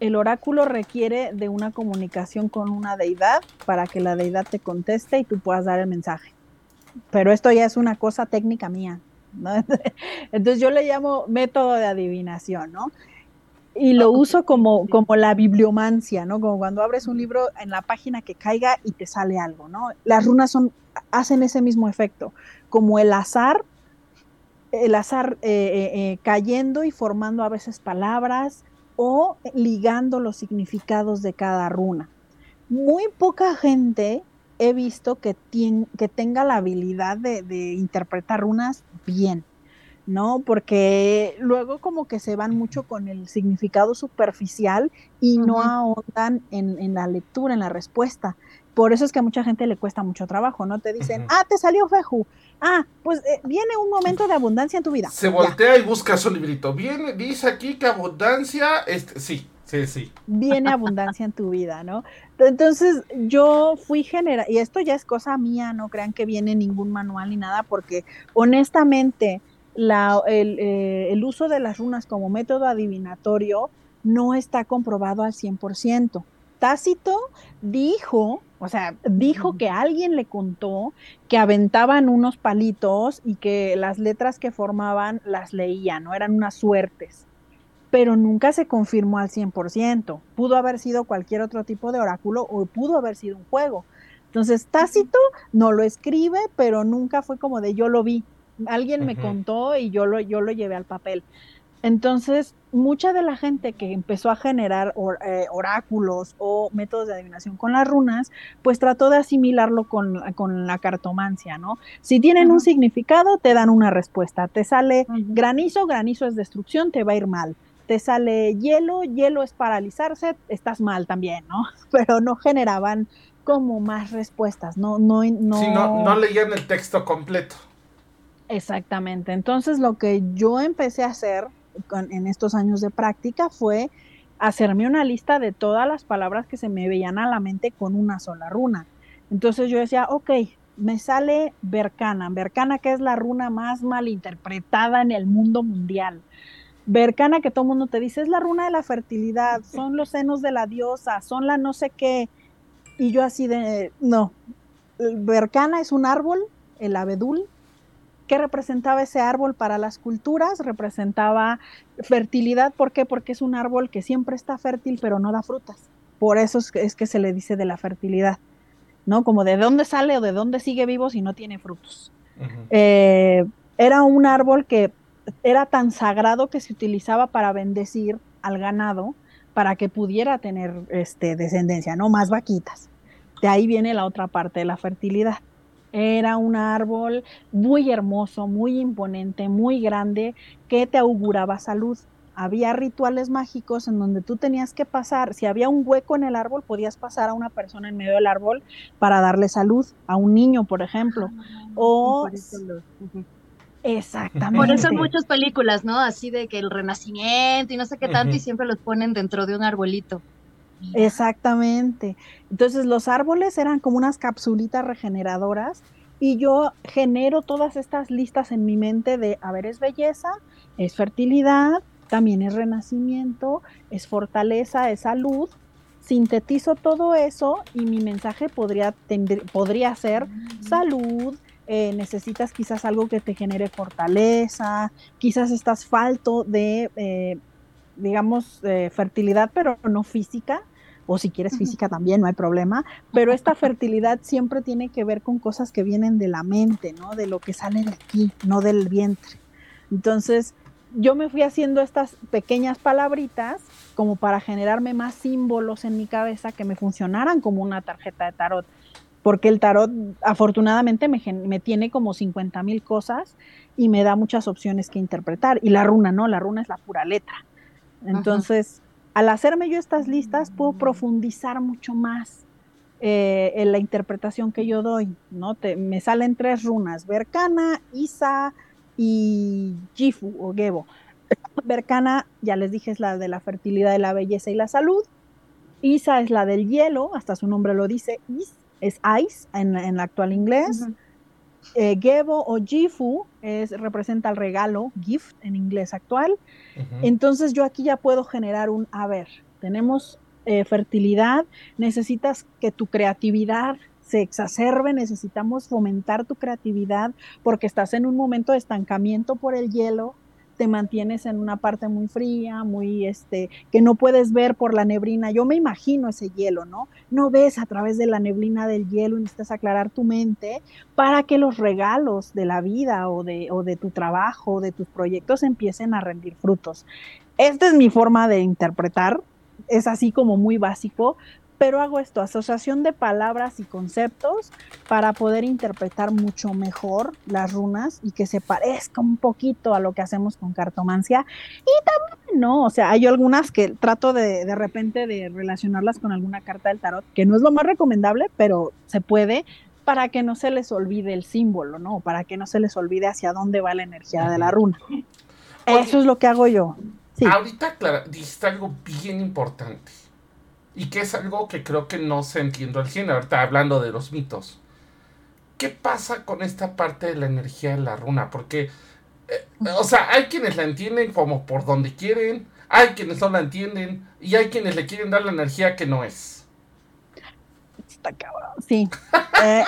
el oráculo requiere de una comunicación con una deidad para que la deidad te conteste y tú puedas dar el mensaje. Pero esto ya es una cosa técnica mía. (laughs) Entonces yo le llamo método de adivinación, ¿no? Y lo uso como, como la bibliomancia, ¿no? Como cuando abres un libro en la página que caiga y te sale algo, ¿no? Las runas son, hacen ese mismo efecto, como el azar, el azar eh, eh, eh, cayendo y formando a veces palabras o ligando los significados de cada runa. Muy poca gente he visto que, que tenga la habilidad de, interpretar runas bien, ¿no? Porque luego como que se van mucho con el significado superficial y no ahondan en, la lectura, en la respuesta. Por eso es que a mucha gente le cuesta mucho trabajo, ¿no? Te dicen, ah, te salió feju. Ah, pues eh, viene un momento de abundancia en tu vida. Se voltea y busca su librito. Viene, dice aquí que abundancia, este, sí, Sí, sí. Viene abundancia en tu vida, ¿no? Entonces yo fui general, y esto ya es cosa mía, no crean que viene ningún manual ni nada, porque honestamente la, el, eh, el, uso de las runas como método adivinatorio no está comprobado al 100%. Tácito dijo, o sea, dijo que alguien le contó que aventaban unos palitos y que las letras que formaban las leían, ¿no? Eran unas suertes pero nunca se confirmó al 100%. Pudo haber sido cualquier otro tipo de oráculo o pudo haber sido un juego. Entonces, Tácito no lo escribe, pero nunca fue como de yo lo vi. Alguien me contó y yo lo, yo lo llevé al papel. Entonces, mucha de la gente que empezó a generar eh, oráculos o métodos de adivinación con las runas, pues trató de asimilarlo con, la cartomancia, ¿no? Si tienen un significado, te dan una respuesta. Te sale granizo, granizo es destrucción, te va a ir mal te sale hielo, hielo es paralizarse, estás mal también, ¿no? (laughs) Pero no generaban como más respuestas, no, no, no. Sí, no, no leían el texto completo. Exactamente. Entonces lo que yo empecé a hacer en estos años de práctica fue hacerme una lista de todas las palabras que se me veían a la mente con una sola runa. Entonces yo decía, ok, me sale Bercana, Bercana que es la runa más malinterpretada en el mundo mundial. Bercana que todo el mundo te dice, es la runa de la fertilidad, son los senos de la diosa, son la no sé qué. Y yo así de, no, Bercana es un árbol, el abedul. ¿Qué representaba ese árbol para las culturas? Representaba fertilidad, ¿por qué? Porque es un árbol que siempre está fértil pero no da frutas. Por eso es que, se le dice de la fertilidad, ¿no? Como de dónde sale o de dónde sigue vivo si no tiene frutos. Eh, era un árbol que era tan sagrado que se utilizaba para bendecir al ganado para que pudiera tener este, descendencia, no más vaquitas. De ahí viene la otra parte de la fertilidad. Era un árbol muy hermoso, muy imponente, muy grande, que te auguraba salud. Había rituales mágicos en donde tú tenías que pasar, si había un hueco en el árbol, podías pasar a una persona en medio del árbol para darle salud, a un niño, por ejemplo. Ah, o Exactamente. Por eso en muchas películas, ¿no? Así de que el renacimiento y no sé qué tanto, y siempre los ponen dentro de un arbolito. Exactamente. Entonces los árboles eran como unas capsulitas regeneradoras y yo genero todas estas listas en mi mente de, a ver, es belleza, es fertilidad, también es renacimiento, es fortaleza, es salud. Sintetizo todo eso y mi mensaje podría, podría ser mm. salud, eh, necesitas quizás algo que te genere fortaleza, quizás estás falto de, eh, digamos, fertilidad, pero no física, o si quieres física también, no hay problema, pero esta (laughs) fertilidad siempre tiene que ver con cosas que vienen de la mente, ¿no? De lo que sale de aquí, no del vientre. Entonces, yo me fui haciendo estas pequeñas palabritas como para generarme más símbolos en mi cabeza que me funcionaran como una tarjeta de tarot porque el tarot afortunadamente me, me tiene como 50 mil cosas y me da muchas opciones que interpretar. Y la runa no, la runa es la pura letra. Entonces, al hacerme yo estas listas, puedo profundizar mucho más eh, en la interpretación que yo doy, ¿no? Te, me salen tres runas, Berkana, Isa y Jifu o Gebo. (coughs) Berkana, ya les dije, es la de la fertilidad, de la belleza y la salud. Isa es la del hielo, hasta su nombre lo dice, Is es ice en, en la actual inglés. Eh, Gebo o Gifu es, representa el regalo, gift en inglés actual. Entonces yo aquí ya puedo generar un, a ver, tenemos eh, fertilidad, necesitas que tu creatividad se exacerbe, necesitamos fomentar tu creatividad porque estás en un momento de estancamiento por el hielo, te mantienes en una parte muy fría, muy este, que no puedes ver por la neblina. Yo me imagino ese hielo, ¿no? No ves a través de la neblina del hielo y necesitas aclarar tu mente para que los regalos de la vida o de, o de tu trabajo, o de tus proyectos empiecen a rendir frutos. Esta es mi forma de interpretar, es así como muy básico, pero hago esto, asociación de palabras y conceptos para poder interpretar mucho mejor las runas y que se parezca un poquito a lo que hacemos con cartomancia. Y también, ¿no? O sea, hay algunas que trato de, de repente de relacionarlas con alguna carta del tarot, que no es lo más recomendable, pero se puede para que no se les olvide el símbolo, ¿no? Para que no se les olvide hacia dónde va la energía de la runa. Eso es lo que hago yo. Ahorita, Clara, dijiste algo bien importante y que es algo que creo que no se entiende al 100, ahorita hablando de los mitos. ¿Qué pasa con esta parte de la energía de la runa? Porque, eh, o sea, hay quienes la entienden como por donde quieren, hay quienes no la entienden y hay quienes le quieren dar la energía que no es. Está cabrón, sí. (laughs) Eh,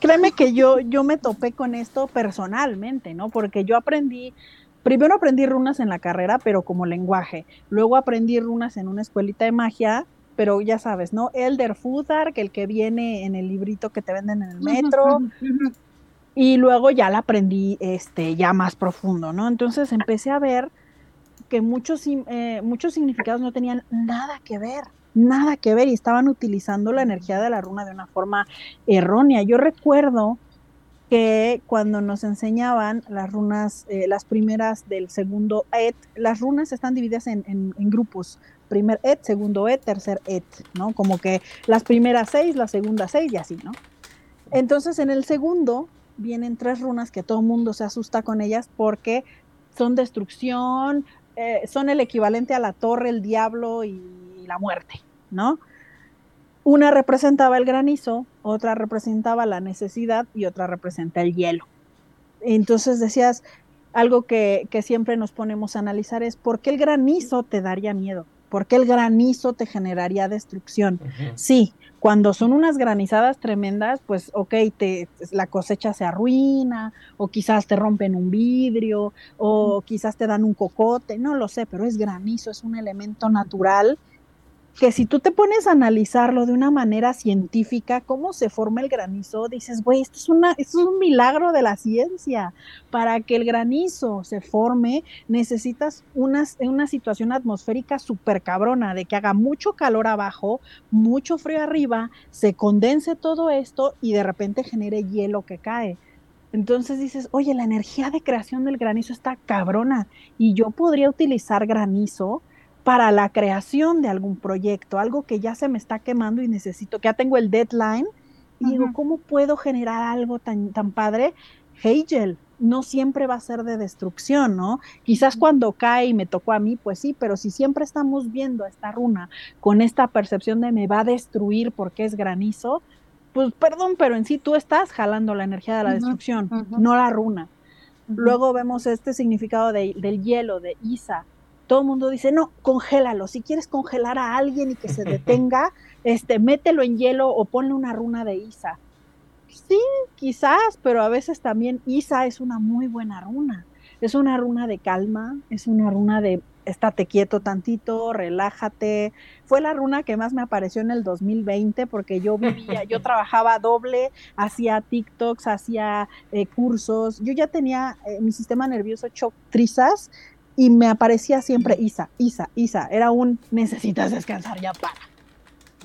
créeme que yo, yo me topé con esto personalmente, ¿no? Porque yo aprendí primero aprendí runas en la carrera, pero como lenguaje. Luego aprendí runas en una escuelita de magia, pero ya sabes, ¿no? Elder Fudark, el que viene en el librito que te venden en el metro. y luego ya la aprendí este, ya más profundo, ¿no? Entonces empecé a ver que muchos, eh, muchos significados no tenían nada que ver, nada que ver y estaban utilizando la energía de la runa de una forma errónea. Yo recuerdo que cuando nos enseñaban las runas, eh, las primeras del segundo et, las runas están divididas en, grupos, primer et, segundo et, tercer et, ¿no? Como que las primeras seis, las segundas seis y así, ¿no? Entonces en el segundo vienen tres runas que todo mundo se asusta con ellas porque son destrucción, eh, son el equivalente a la torre, el diablo y la muerte, ¿no? Una representaba el granizo, otra representaba la necesidad y otra representa el hielo. Entonces decías, algo que, siempre nos ponemos a analizar es por qué el granizo te daría miedo, por qué el granizo te generaría destrucción. Sí, cuando son unas granizadas tremendas, pues ok, te, la cosecha se arruina, o quizás te rompen un vidrio, o quizás te dan un cocote, no lo sé, pero es granizo, es un elemento natural que si tú te pones a analizarlo de una manera científica, cómo se forma el granizo, dices, güey, esto es, esto es un milagro de la ciencia. Para que el granizo se forme, necesitas una, una situación atmosférica súper cabrona, de que haga mucho calor abajo, mucho frío arriba, se condense todo esto y de repente genere hielo que cae. Entonces dices, oye, la energía de creación del granizo está cabrona y yo podría utilizar granizo para la creación de algún proyecto, algo que ya se me está quemando y necesito, que ya tengo el deadline, y digo, ¿cómo puedo generar algo tan, tan padre? Hegel, no siempre va a ser de destrucción, ¿no? Quizás cuando cae y me tocó a mí, pues sí, pero si siempre estamos viendo esta runa con esta percepción de me va a destruir porque es granizo, pues perdón, pero en sí tú estás jalando la energía de la destrucción, no la runa. Luego vemos este significado del hielo, de Isa, todo el mundo dice, no, congélalo. Si quieres congelar a alguien y que se detenga, (laughs) este, mételo en hielo o ponle una runa de Isa. Sí, quizás, pero a veces también Isa es una muy buena runa. Es una runa de calma, es una runa de estate quieto tantito, relájate. Fue la runa que más me apareció en el 2020 porque yo vivía, yo (laughs) trabajaba doble, hacía TikToks, hacía eh, cursos. Yo ya tenía eh, mi sistema nervioso hecho trizas y me aparecía siempre Isa, Isa, Isa. Era un necesitas descansar ya para.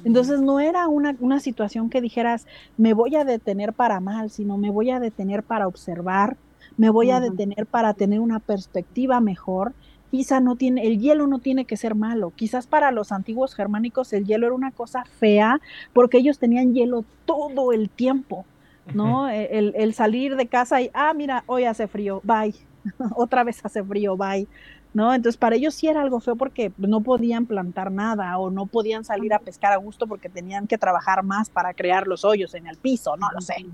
Entonces no era una, una, situación que dijeras me voy a detener para mal, sino me voy a detener para observar, me voy a detener para tener una perspectiva mejor. Isa no tiene, el hielo no tiene que ser malo. Quizás para los antiguos germánicos el hielo era una cosa fea porque ellos tenían hielo todo el tiempo, ¿no? el, el, salir de casa y, ah, mira, hoy hace frío, bye, (laughs) otra vez hace frío, bye. ¿no? Entonces para ellos sí era algo feo porque no podían plantar nada o no podían salir a pescar a gusto porque tenían que trabajar más para crear los hoyos en el piso, no lo sé.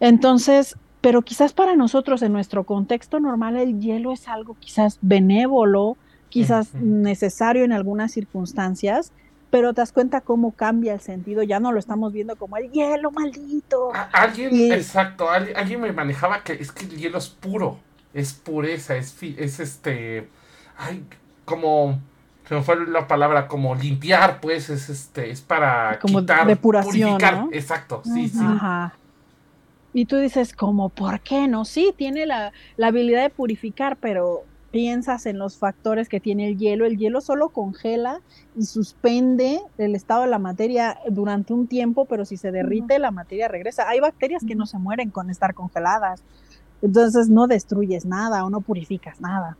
Entonces, pero quizás para nosotros en nuestro contexto normal el hielo es algo quizás benévolo, quizás necesario en algunas circunstancias, pero te das cuenta cómo cambia el sentido, ya no lo estamos viendo como el hielo maldito. alguien, exacto, alguien, me manejaba que es que el hielo es puro, es pureza, es, es este, ay, como, se me fue la palabra, como limpiar, pues, es este, es para como quitar, depuración, purificar, exacto, sí, sí. Ajá. Y tú dices, como, ¿por qué no? Sí, tiene la, la habilidad de purificar, pero piensas en los factores que tiene el hielo, el hielo solo congela y suspende el estado de la materia durante un tiempo, pero si se derrite la materia regresa. Hay bacterias que no se mueren con estar congeladas, entonces no destruyes nada o no purificas nada.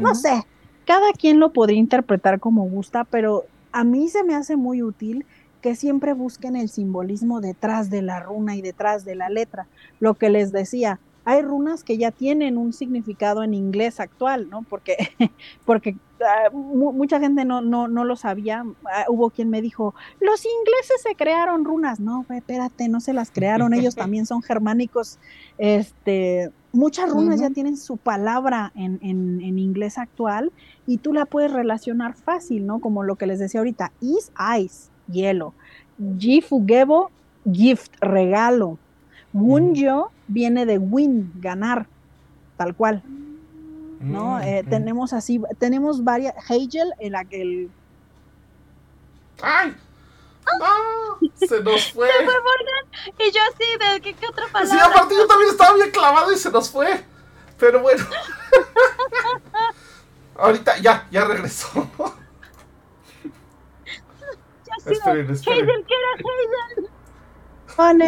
No sé, cada quien lo podría interpretar como gusta, pero a mí se me hace muy útil que siempre busquen el simbolismo detrás de la runa y detrás de la letra. Lo que les decía, hay runas que ya tienen un significado en inglés actual, ¿no? Porque, (laughs) porque ah, mucha gente no, no, no lo sabía. Ah, hubo quien me dijo, los ingleses se crearon runas. No, espérate, no se las crearon, ellos (laughs) también son germánicos. Este, muchas runas ya tienen su palabra en, en, en, inglés actual y tú la puedes relacionar fácil, ¿no? Como lo que les decía ahorita, is ice, hielo. Gifugebo, gift, regalo. Wunjo viene de win, ganar, tal cual. ¿No? Mm, eh, mm. Tenemos así, tenemos varias. Hegel, el, aquel. ¡Ay! ¡Ah! Se nos (laughs) fue. Se fue Morgan. Y yo así, ¿de qué, qué otra palabra? Sí, aparte yo también estaba bien clavado y se nos fue. Pero bueno. (laughs) Ahorita ya, ya regresó. (laughs) ya sí, esperen, esperen. Hegel, ¿qué era Hegel?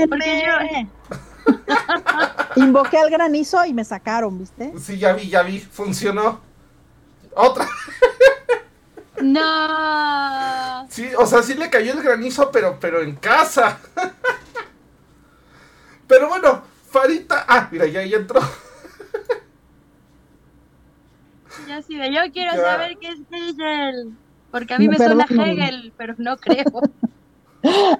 Porque yo, (laughs) Invoqué al granizo y me sacaron, ¿viste? Sí, ya vi, ya vi, funcionó. Otra. (laughs) No. Sí, o sea, sí le cayó el granizo, pero, pero en casa. (laughs) Pero bueno, Farita. Ah, mira, ya, ya entró. Ya sí, yo quiero saber qué es Hegel. Porque a mí me suena Hegel, pero no creo.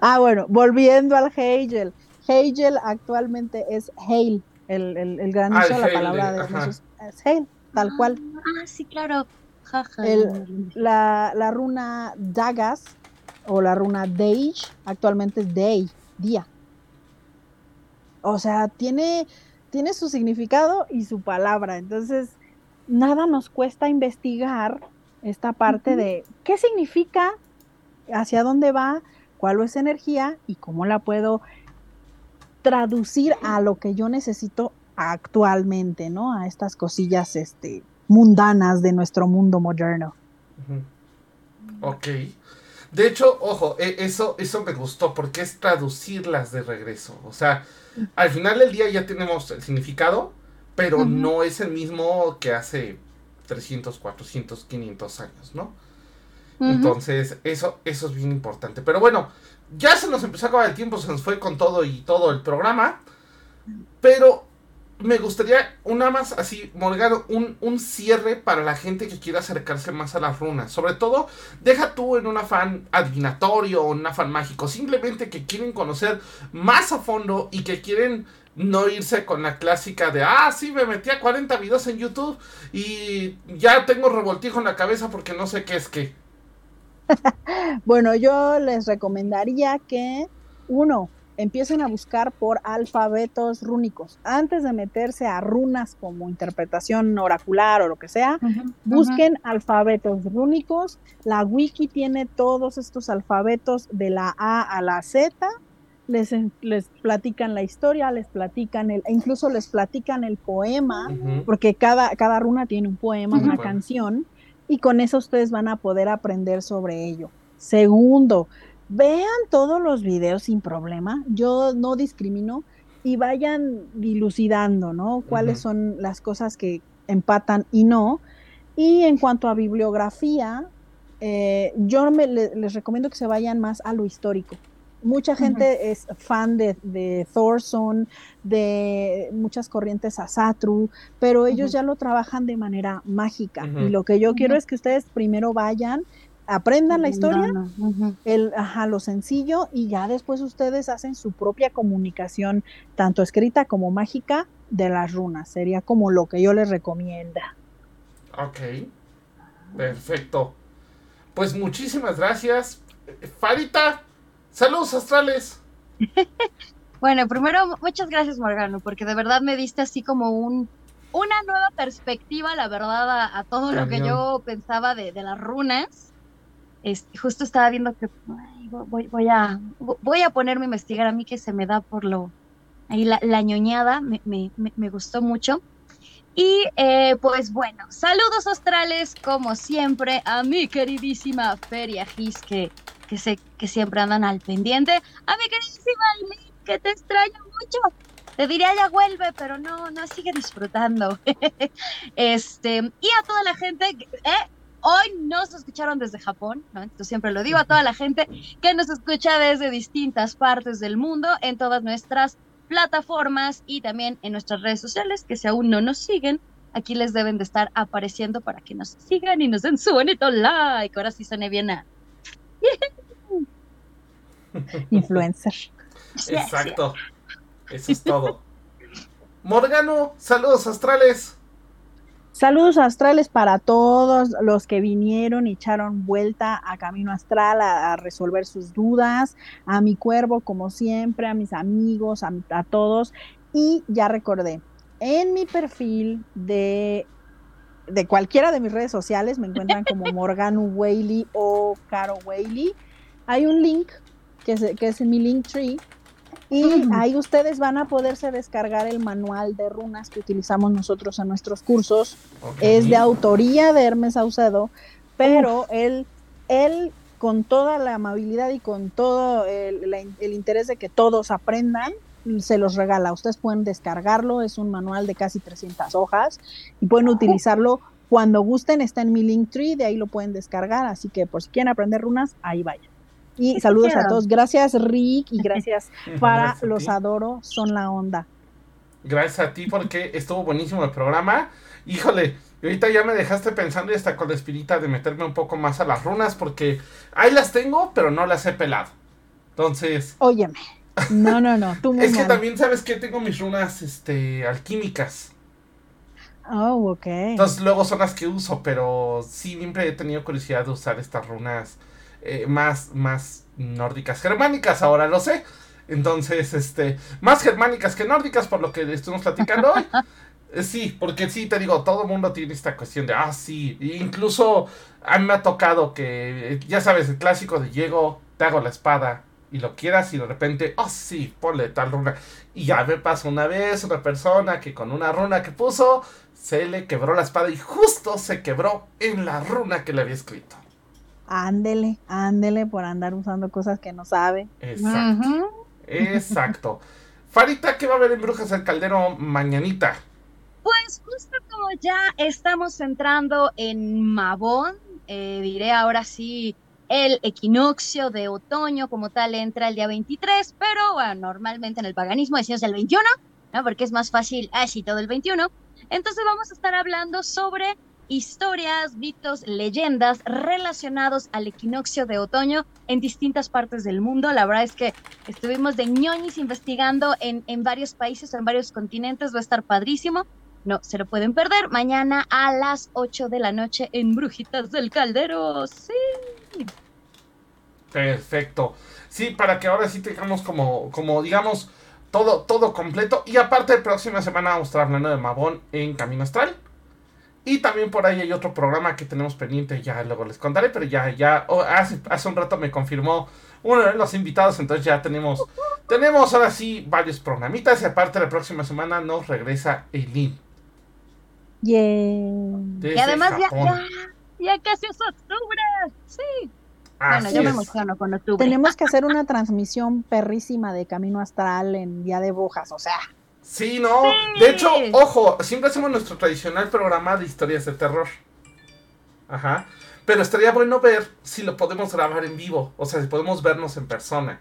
ah, bueno, volviendo al Hegel. Hegel actualmente es Hail, el, el, el granizo, ah, la palabra de es Hail, tal cual. Ah, sí, claro. la, la, runa Dagas o la runa Deij actualmente es Day, día. O sea, tiene, tiene su significado y su palabra. Entonces, nada nos cuesta investigar esta parte de qué significa, hacia dónde va, cuál es energía y cómo la puedo traducir a lo que yo necesito actualmente, ¿no? A estas cosillas este, mundanas de nuestro mundo moderno. Ok. De hecho, ojo, e, eso, eso me gustó porque es traducirlas de regreso. O sea, al final del día ya tenemos el significado, pero no es el mismo que hace 300, 400, 500 años, ¿no? Entonces, eso, eso es bien importante. Pero bueno, ya se nos empezó a acabar el tiempo, se nos fue con todo y todo el programa. Pero me gustaría una más así, Morgano, un, un, cierre para la gente que quiera acercarse más a las runas. Sobre todo, deja tú en un afán adivinatorio o un afán mágico. Simplemente que quieren conocer más a fondo y que quieren no irse con la clásica de, ah, sí, me metí a 40 videos en YouTube y ya tengo revoltijo en la cabeza porque no sé qué es qué. (laughs) bueno, yo les recomendaría que, uno, empiecen a buscar por alfabetos rúnicos. Antes de meterse a runas como interpretación oracular o lo que sea, busquen alfabetos rúnicos. La wiki tiene todos estos alfabetos de la A a la Z. Les, les platican la historia, les platican el, incluso les platican el poema, porque cada, cada runa tiene un poema, una canción y con eso ustedes van a poder aprender sobre ello. Segundo, vean todos los videos sin problema. Yo no discrimino y vayan dilucidando, ¿no? Cuáles son las cosas que empatan y no. Y en cuanto a bibliografía, eh, yo les recomiendo que se vayan más a lo histórico. Mucha gente es fan de, de Thorson, de muchas corrientes Asatru, pero ellos ya lo trabajan de manera mágica. Y lo que yo quiero es que ustedes primero vayan, aprendan la historia, el, ajá, lo sencillo, y ya después ustedes hacen su propia comunicación, tanto escrita como mágica, de las runas. Sería como lo que yo les recomienda. Ok, perfecto. Pues muchísimas gracias. Farita, saludos astrales. (laughs) bueno, primero, muchas gracias Morgano, porque de verdad me diste así como un, una nueva perspectiva, la verdad, a, todo lo que yo pensaba de, las runas. Este, justo estaba viendo que voy, voy, a, voy a ponerme a investigar a mí que se me da por lo... Ahí la, la ñoñada me, me, me gustó mucho. Y eh, pues bueno, saludos astrales como siempre a mi queridísima Feria Gis que, que, sé que siempre andan al pendiente. A mi queridísima Aileen que te extraño mucho. Te diría ya vuelve, pero no, no sigue disfrutando. (laughs) este, y a toda la gente, eh, hoy nos escucharon desde Japón, ¿no? Entonces siempre lo digo a toda la gente que nos escucha desde distintas partes del mundo en todas nuestras plataformas y también en nuestras redes sociales, que si aún no nos siguen, aquí les deben de estar apareciendo para que nos sigan y nos den su bonito like. Ahora sí suene bien a... (laughs) (laughs) Influencer. Exacto. Eso es todo. Morgano, saludos astrales. Saludos astrales para todos los que vinieron y echaron vuelta a Camino Astral a, resolver sus dudas, a mi cuervo como siempre, a mis amigos, a, todos. Y ya recordé, en mi perfil de, de cualquiera de mis redes sociales, me encuentran como (laughs) Morgano Whaley o Caro Whaley, hay un link que es, que es mi link tree y ahí ustedes van a poderse descargar el manual de runas que utilizamos nosotros en nuestros cursos. Es de autoría de Hermes Saucedo, pero él, él con toda la amabilidad y con todo el, el, interés de que todos aprendan, se los regala. Ustedes pueden descargarlo, es un manual de casi 300 hojas y pueden utilizarlo cuando gusten. Está en mi link tree, de ahí lo pueden descargar. Así que por si quieren aprender runas, ahí vayan. Y saludos a todos. Gracias, Rick, y (laughs) (laughs) gracias para Los Adoro, son la onda. Gracias a ti porque estuvo buenísimo el programa. Híjole, ahorita ya me dejaste pensando y hasta con la espirita de meterme un poco más a las runas porque ahí las tengo, pero no las he pelado. Entonces. Óyeme. No, no, no. Tú (laughs) es que también sabes que tengo mis runas este, alquímicas. Oh, ok. Entonces luego son las que uso, pero sí, siempre he tenido curiosidad de usar estas runas eh, más, más nórdicas germánicas, ahora lo sé. Entonces, este, más germánicas que nórdicas, por lo que estuvimos platicando hoy. (laughs) Sí, porque sí, te digo, todo el mundo tiene esta cuestión de, ah, sí, incluso a mí me ha tocado que, ya sabes, el clásico de llego, te hago la espada y lo quieras y de repente, oh, sí, ponle tal runa. Y ya me pasó una vez una persona que con una runa que puso, se le quebró la espada y justo se quebró en la runa que le había escrito. Ándele, ándele por andar usando cosas que no sabe. Exacto. Exacto. Farita, ¿qué va a haber en Brujas del Caldero mañanita? Pues justo como ya estamos entrando en Mabón, eh, diré ahora sí, el equinoccio de otoño como tal entra el día 23, pero bueno, normalmente en el paganismo decimos el 21, ¿no? Porque es más fácil así todo el 21. Entonces vamos a estar hablando sobre historias, mitos, leyendas relacionados al equinoccio de otoño en distintas partes del mundo. La verdad es que estuvimos de ñoñis investigando en, en varios países, en varios continentes, va a estar padrísimo. No se lo pueden perder. Mañana a las 8 de la noche en Brujitas del Caldero. Sí. Perfecto. Sí, para que ahora sí tengamos como, como digamos, todo, todo completo. Y aparte, próxima semana vamos a estar de Mabón en Camino Astral. Y también por ahí hay otro programa que tenemos pendiente, ya luego les contaré, pero ya, ya, oh, hace, hace un rato me confirmó uno de los invitados, entonces ya tenemos, tenemos ahora sí varios programitas y aparte la próxima semana nos regresa Eileen. Yeah. Y además ya, ya, casi es octubre, sí. bueno, yo me emociono con octubre. Tenemos que hacer (laughs) una transmisión perrísima de Camino Astral en Día de Brujas, o sea. Sí, no. De hecho, ojo, siempre hacemos nuestro tradicional programa de historias de terror. Ajá. Pero estaría bueno ver si lo podemos grabar en vivo. O sea, si podemos vernos en persona.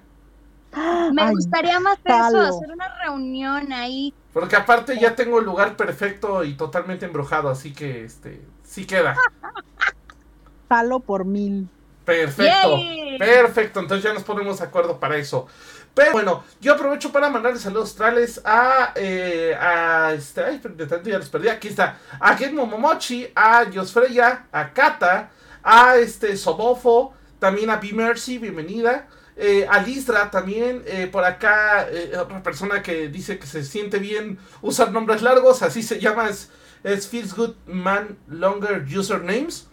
(gasps) Me Ay, gustaría más eso, jalo. hacer una reunión ahí. Porque aparte ya tengo el lugar perfecto y totalmente embrujado, así que este sí queda. (laughs) Jalo por mil. Perfecto. Yay. Perfecto, entonces ya nos ponemos de acuerdo para eso. Pero bueno, yo aprovecho para mandarle saludos astrales a, eh, a este, ay, de tanto ya los perdí, aquí está, a Genmo Momochi, a Josfreya, a Kata, a este Sobofo, también a Be Mercy, bienvenida, eh, a Lisdra también, eh, por acá, otra persona que dice que se siente bien usar nombres largos, así se llama, es, es Feels Good Man Longer Usernames,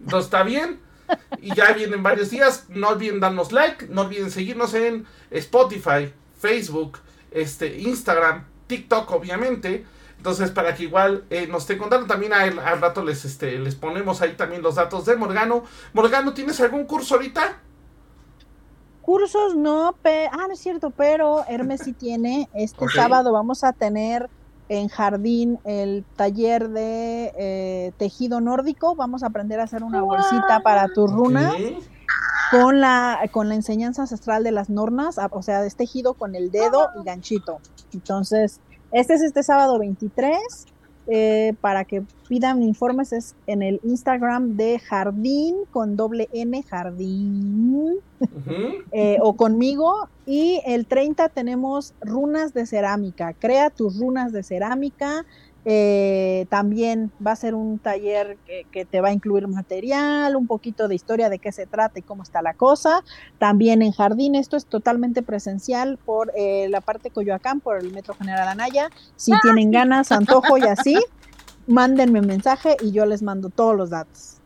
no está bien. Y ya vienen varios días. No olviden darnos like. No olviden seguirnos en Spotify, Facebook, este, Instagram, TikTok, obviamente. Entonces, para que igual eh, nos estén contando, también al, al rato les, este, les ponemos ahí también los datos de Morgano. Morgano, ¿tienes algún curso ahorita? Cursos no, pe- ah, no es cierto, pero Hermes sí tiene. Este sábado vamos a tener en Jardín el taller de eh, tejido nórdico. Vamos a aprender a hacer una bolsita para tus runas Ok. con la con la enseñanza ancestral de las nornas, a- o sea, es tejido con el dedo y ganchito. Entonces, este es este sábado 23. Eh, para que pidan informes es en el Instagram de Jardín con doble N Jardín eh, o conmigo. Y el 30 tenemos runas de cerámica. Crea tus runas de cerámica. Eh, también va a ser un taller que, que te va a incluir material, un poquito de historia de qué se trata y cómo está la cosa. También en jardín, esto es totalmente presencial por eh, la parte Coyoacán, por el Metro General Anaya. Si tienen ganas, antojo y así, (laughs) mándenme mensaje y yo les mando todos los datos.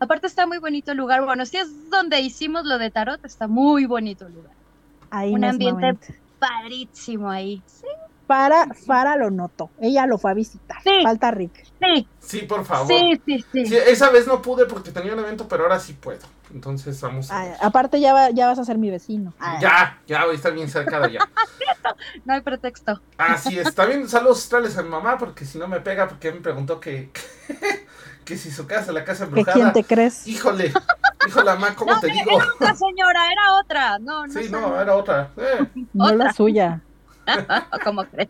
Aparte está muy bonito el lugar. Bueno, si es donde hicimos lo de tarot, está muy bonito el lugar. Ahí Un ambiente Padrísimo ahí. Sí, Para, Fara lo noto. Ella lo fue a visitar. Sí. Falta Rick. sí, Sí, por favor. sí, sí, sí. Sí, esa vez no pude porque tenía un evento, pero ahora sí puedo. Entonces vamos a Ah, aparte ya, va- ya vas a ser mi vecino. Ah, Ya, ya voy a estar bien cerca de allá. (laughs) No hay pretexto. Así es. También saludos astrales a mi mamá, porque si no me pega, porque me preguntó que, (laughs) que si su casa, la casa ¿Que embrujada. quién te crees? Híjole, híjole, mamá, ¿cómo No, te era digo? otra señora, era otra. No, no Sí, sé. no, era otra. Eh. No otra. la suya. (laughs) ¿Cómo crees?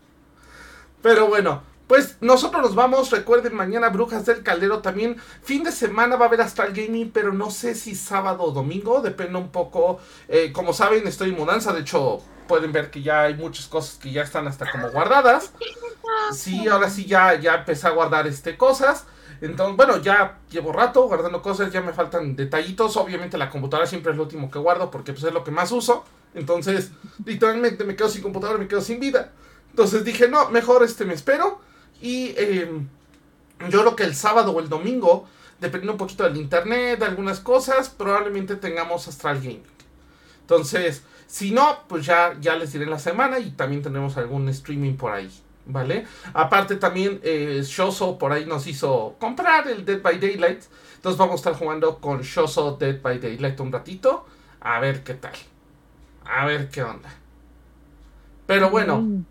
Pero bueno, pues nosotros nos vamos. Recuerden, mañana Brujas del Caldero también. Fin de semana va a haber Astral Gaming, pero no sé si sábado o domingo. Depende un poco. Eh, como saben, estoy en mudanza. De hecho, pueden ver que ya hay muchas cosas que ya están hasta como guardadas. (laughs) Sí, ahora sí ya, ya empecé a guardar este cosas. Entonces, bueno, ya llevo rato guardando cosas, ya me faltan detallitos. Obviamente la computadora siempre es lo último que guardo porque pues, es lo que más uso. Entonces, literalmente me quedo sin computadora, me quedo sin vida. Entonces dije, no, mejor este me espero. Y eh, yo creo que el sábado o el domingo, dependiendo un poquito del internet, de algunas cosas, probablemente tengamos Astral Gaming. Entonces, si no, pues ya, ya les diré la semana y también tendremos algún streaming por ahí. ¿Vale? Aparte también eh, Shoso por ahí nos hizo comprar el Dead by Daylight. Entonces vamos a estar jugando con Shoso Dead by Daylight un ratito. A ver qué tal. A ver qué onda. Pero bueno, Mm.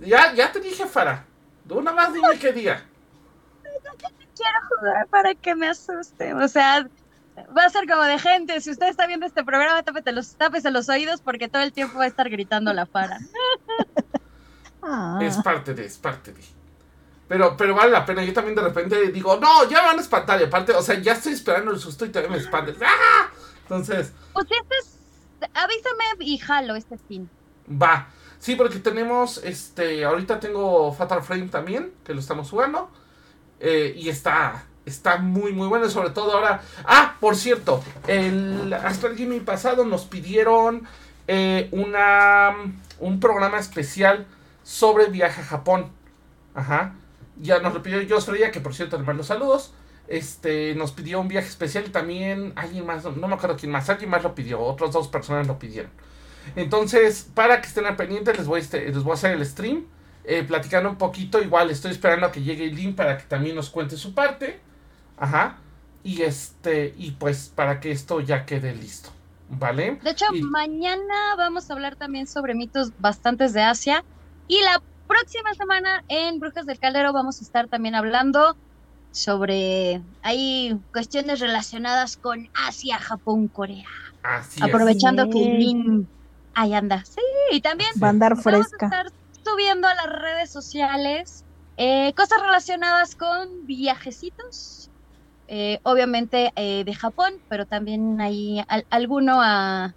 ya, ya te dije, Fara. De una más dime qué día. Quiero jugar para que me asuste. O sea, va a ser como de gente. Si usted está viendo este programa, tápete los, tápese los oídos porque todo el tiempo va a estar gritando la para. (laughs) Ah, Es parte de, es parte de. Pero, pero vale la pena. Yo también de repente digo, no, ya me van a espantar. Y aparte, o sea, ya estoy esperando el susto y todavía me espantes. (laughs) ¡Ah! Entonces, Pues este es. Y jalo este fin. va. Sí, porque tenemos, este, ahorita tengo Fatal Frame también, que lo estamos jugando. Eh, y está, está muy, muy bueno. Sobre todo ahora. Ah, por cierto, el Astral Gaming pasado nos pidieron eh, una, un programa especial sobre viaje a Japón. Ajá. Ya nos lo pidió Jos Freya, que por cierto le saludos. Este, nos pidió un viaje especial y también alguien más, no, no me acuerdo quién más, alguien más lo pidió, otras dos personas lo pidieron. Entonces, para que estén al pendiente, les voy, a este, les voy a hacer el stream, eh, platicando un poquito. Igual estoy esperando a que llegue el link para que también nos cuente su parte. Ajá. Y este, y pues para que esto ya quede listo. ¿Vale? De hecho, Y- mañana vamos a hablar también sobre mitos bastantes de Asia. Y la próxima semana en Brujas del Caldero vamos a estar también hablando sobre hay cuestiones relacionadas con Asia, Japón, Corea. Así es. Aprovechando que. Lin ahí anda. Sí, y también Va a andar vamos a fresca. estar subiendo a las redes sociales eh, cosas relacionadas con viajecitos. eh, obviamente eh, de Japón, pero también hay al- alguno a,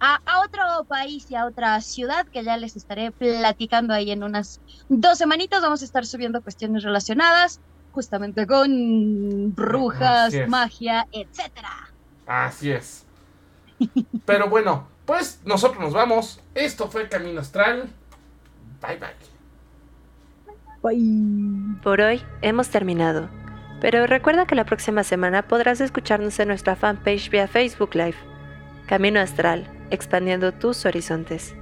a, a otro país y a otra ciudad que ya les estaré platicando ahí en unas dos semanitas. Vamos a estar subiendo cuestiones relacionadas justamente con brujas, magia, etcétera. Así es. Pero bueno, pues nosotros nos vamos. Esto fue Camino Astral. Bye bye. Bye. Por hoy hemos terminado, pero recuerda que la próxima semana podrás escucharnos en nuestra fanpage vía Facebook Live. Camino Astral, expandiendo tus horizontes.